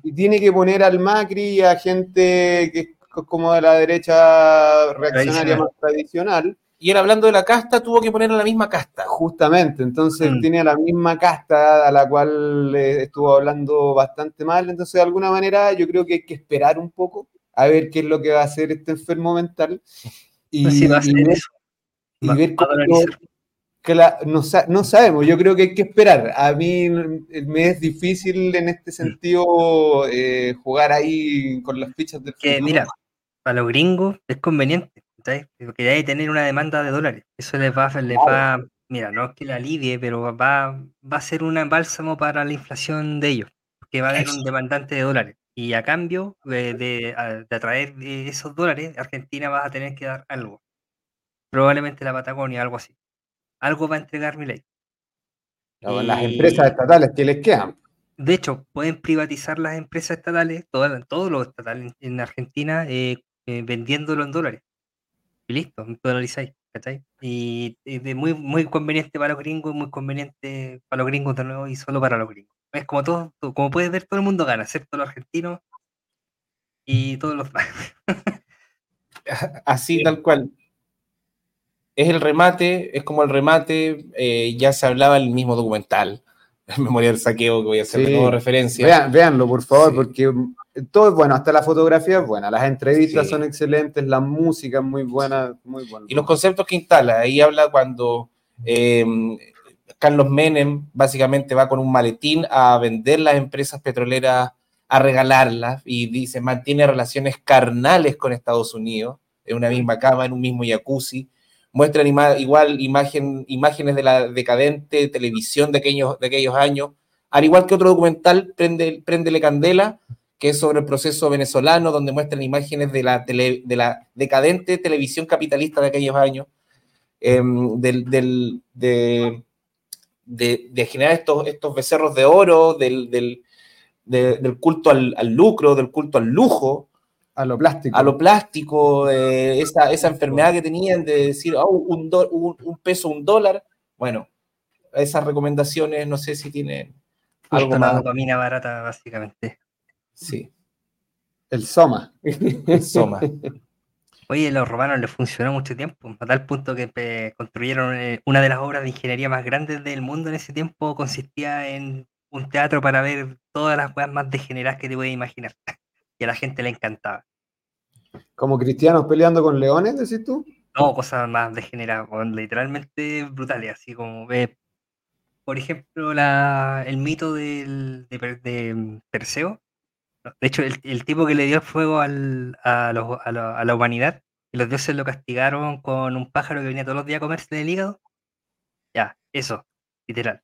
y tiene que poner al Macri y a gente que es como de la derecha reaccionaria más tradicional. Y él hablando de la casta, tuvo que poner a la misma casta. Justamente, entonces mm. tiene a la misma casta a la cual estuvo hablando bastante mal. Entonces, de alguna manera, yo creo que hay que esperar un poco a ver qué es lo que va a hacer este enfermo mental. Y, pues va a hacer eso y ver cómo, que no, sabemos, yo creo que hay que esperar. A mí me es difícil en este sentido eh, jugar ahí con las fichas del que, Mira, para los gringos es conveniente, porque hay que tener una demanda de dólares. Eso les va, les va mira, no es que la alivie, pero va, va a ser un bálsamo para la inflación de ellos, porque va a haber un demandante de dólares. Y a cambio de, de atraer esos dólares, Argentina va a tener que dar algo probablemente la Patagonia, algo así. Algo va a entregar mi ley. Las empresas estatales que les quedan. De hecho, pueden privatizar las empresas estatales, todas, todos los estatales en Argentina, eh, eh, vendiéndolo en dólares. Y listo, dolarizáis. ¿cachai? Y es muy, muy conveniente para los gringos, muy conveniente para los gringos de nuevo y solo para los gringos. Es como todo, como puedes ver, todo el mundo gana, excepto los argentinos y todos los Así tal cual es el remate, es como el remate, eh, ya se hablaba en el mismo documental, en Memoria del Saqueo, que voy a hacer de referencia. Vean, véanlo, por favor, porque todo es bueno, hasta la fotografía es buena, las entrevistas son excelentes, la música es muy buena, muy buena. Y los conceptos que instala, ahí habla cuando eh, Carlos Menem básicamente va con un maletín a vender las empresas petroleras, a regalarlas, y dice, mantiene relaciones carnales con Estados Unidos, en una misma cama, en un mismo jacuzzi, muestran igual imágenes de la decadente televisión de aquellos, de aquellos años, al igual que otro documental, Prende, Prendele Candela, que es sobre el proceso venezolano, donde muestran imágenes de la, de la decadente televisión capitalista de aquellos años, em, del, de, de, generar estos, estos becerros de oro, del, del culto al, al, lucro, del culto al lujo, a lo plástico. A lo plástico, eh, esa, esa, enfermedad que tenían de decir, oh, un, un, peso, un dólar. Bueno, esas recomendaciones no sé si tienen algo más. dopamina barata, básicamente. Sí. El Soma. El Soma. Oye, a los romanos les funcionó mucho tiempo, a tal punto que construyeron eh, una de las obras de ingeniería más grandes del mundo en ese tiempo, consistía en un teatro para ver todas las cosas más degeneradas que te puedes imaginar a la gente le encantaba. ¿Como cristianos peleando con leones, decís tú? No, cosas más degeneradas, literalmente brutales, así como, ve por ejemplo, la, el mito del, de, Perseo. De hecho, el, tipo que le dio el fuego al, a, la, humanidad, y los dioses lo castigaron con un pájaro que venía todos los días a comerse del hígado. Ya, eso, literal.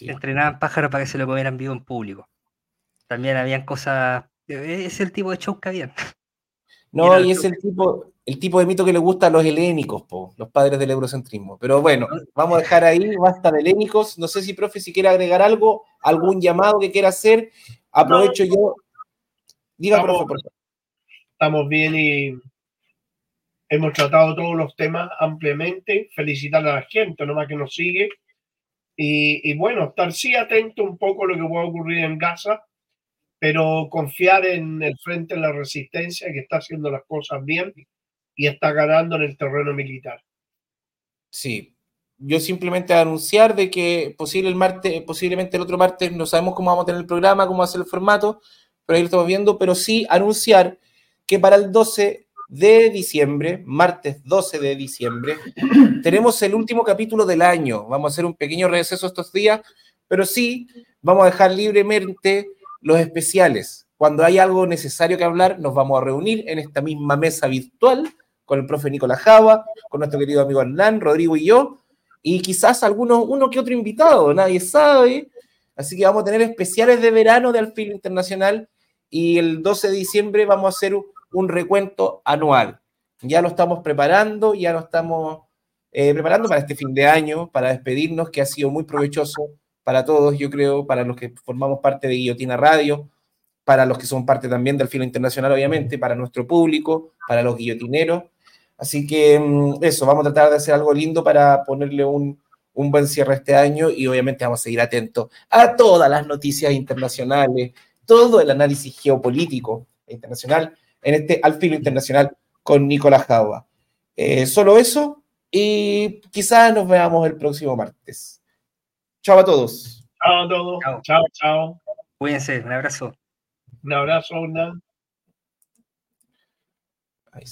Entrenaban pájaros para que se lo comieran vivo en público también habían cosas. Eh, es el tipo de show que habían. No, y es el tipo, el tipo de mito que le gusta a los helénicos, los padres del eurocentrismo. Pero bueno, vamos a dejar ahí, basta de helénicos. No sé si, profe, si quiere agregar algo, algún llamado que quiera hacer. Aprovecho yo. Diga, estamos, profe, Estamos bien y hemos tratado todos los temas ampliamente. Felicitar a la gente, nomás que nos sigue. Y, y bueno, estar sí atento un poco a lo que pueda ocurrir en Gaza pero confiar en el frente de la resistencia que está haciendo las cosas bien y está ganando en el terreno militar. Sí, yo simplemente anunciar de que posible el martes, posiblemente el otro martes, no sabemos cómo vamos a tener el programa, cómo va a ser el formato, pero ahí lo estamos viendo, pero sí anunciar que para el 12 de diciembre, martes 12 de diciembre, tenemos el último capítulo del año. Vamos a hacer un pequeño receso estos días, pero sí vamos a dejar libremente los especiales. Cuando hay algo necesario que hablar, nos vamos a reunir en esta misma mesa virtual con el profe Nicolás Java, con nuestro querido amigo Hernán, Rodrigo y yo, y quizás alguno, uno que otro invitado, nadie sabe. Así que vamos a tener especiales de verano de Alfil Internacional y el 12 de diciembre vamos a hacer un recuento anual. ya lo estamos preparando, ya lo estamos eh, preparando para este fin de año, para despedirnos, que ha sido muy provechoso para todos, yo creo, para los que formamos parte de Guillotina Radio, para los que son parte también del filo internacional, obviamente, para nuestro público, para los guillotineros. Así que mm, eso, vamos a tratar de hacer algo lindo para ponerle un, un buen cierre este año y obviamente vamos a seguir atentos a todas las noticias internacionales, todo el análisis geopolítico internacional en este Al Filo Internacional con Nicolás Jauba. Eh, solo eso y quizás nos veamos el próximo martes. Chao a todos. Chao a todos. Chao, chao. Cuídense, un abrazo. Un abrazo, una.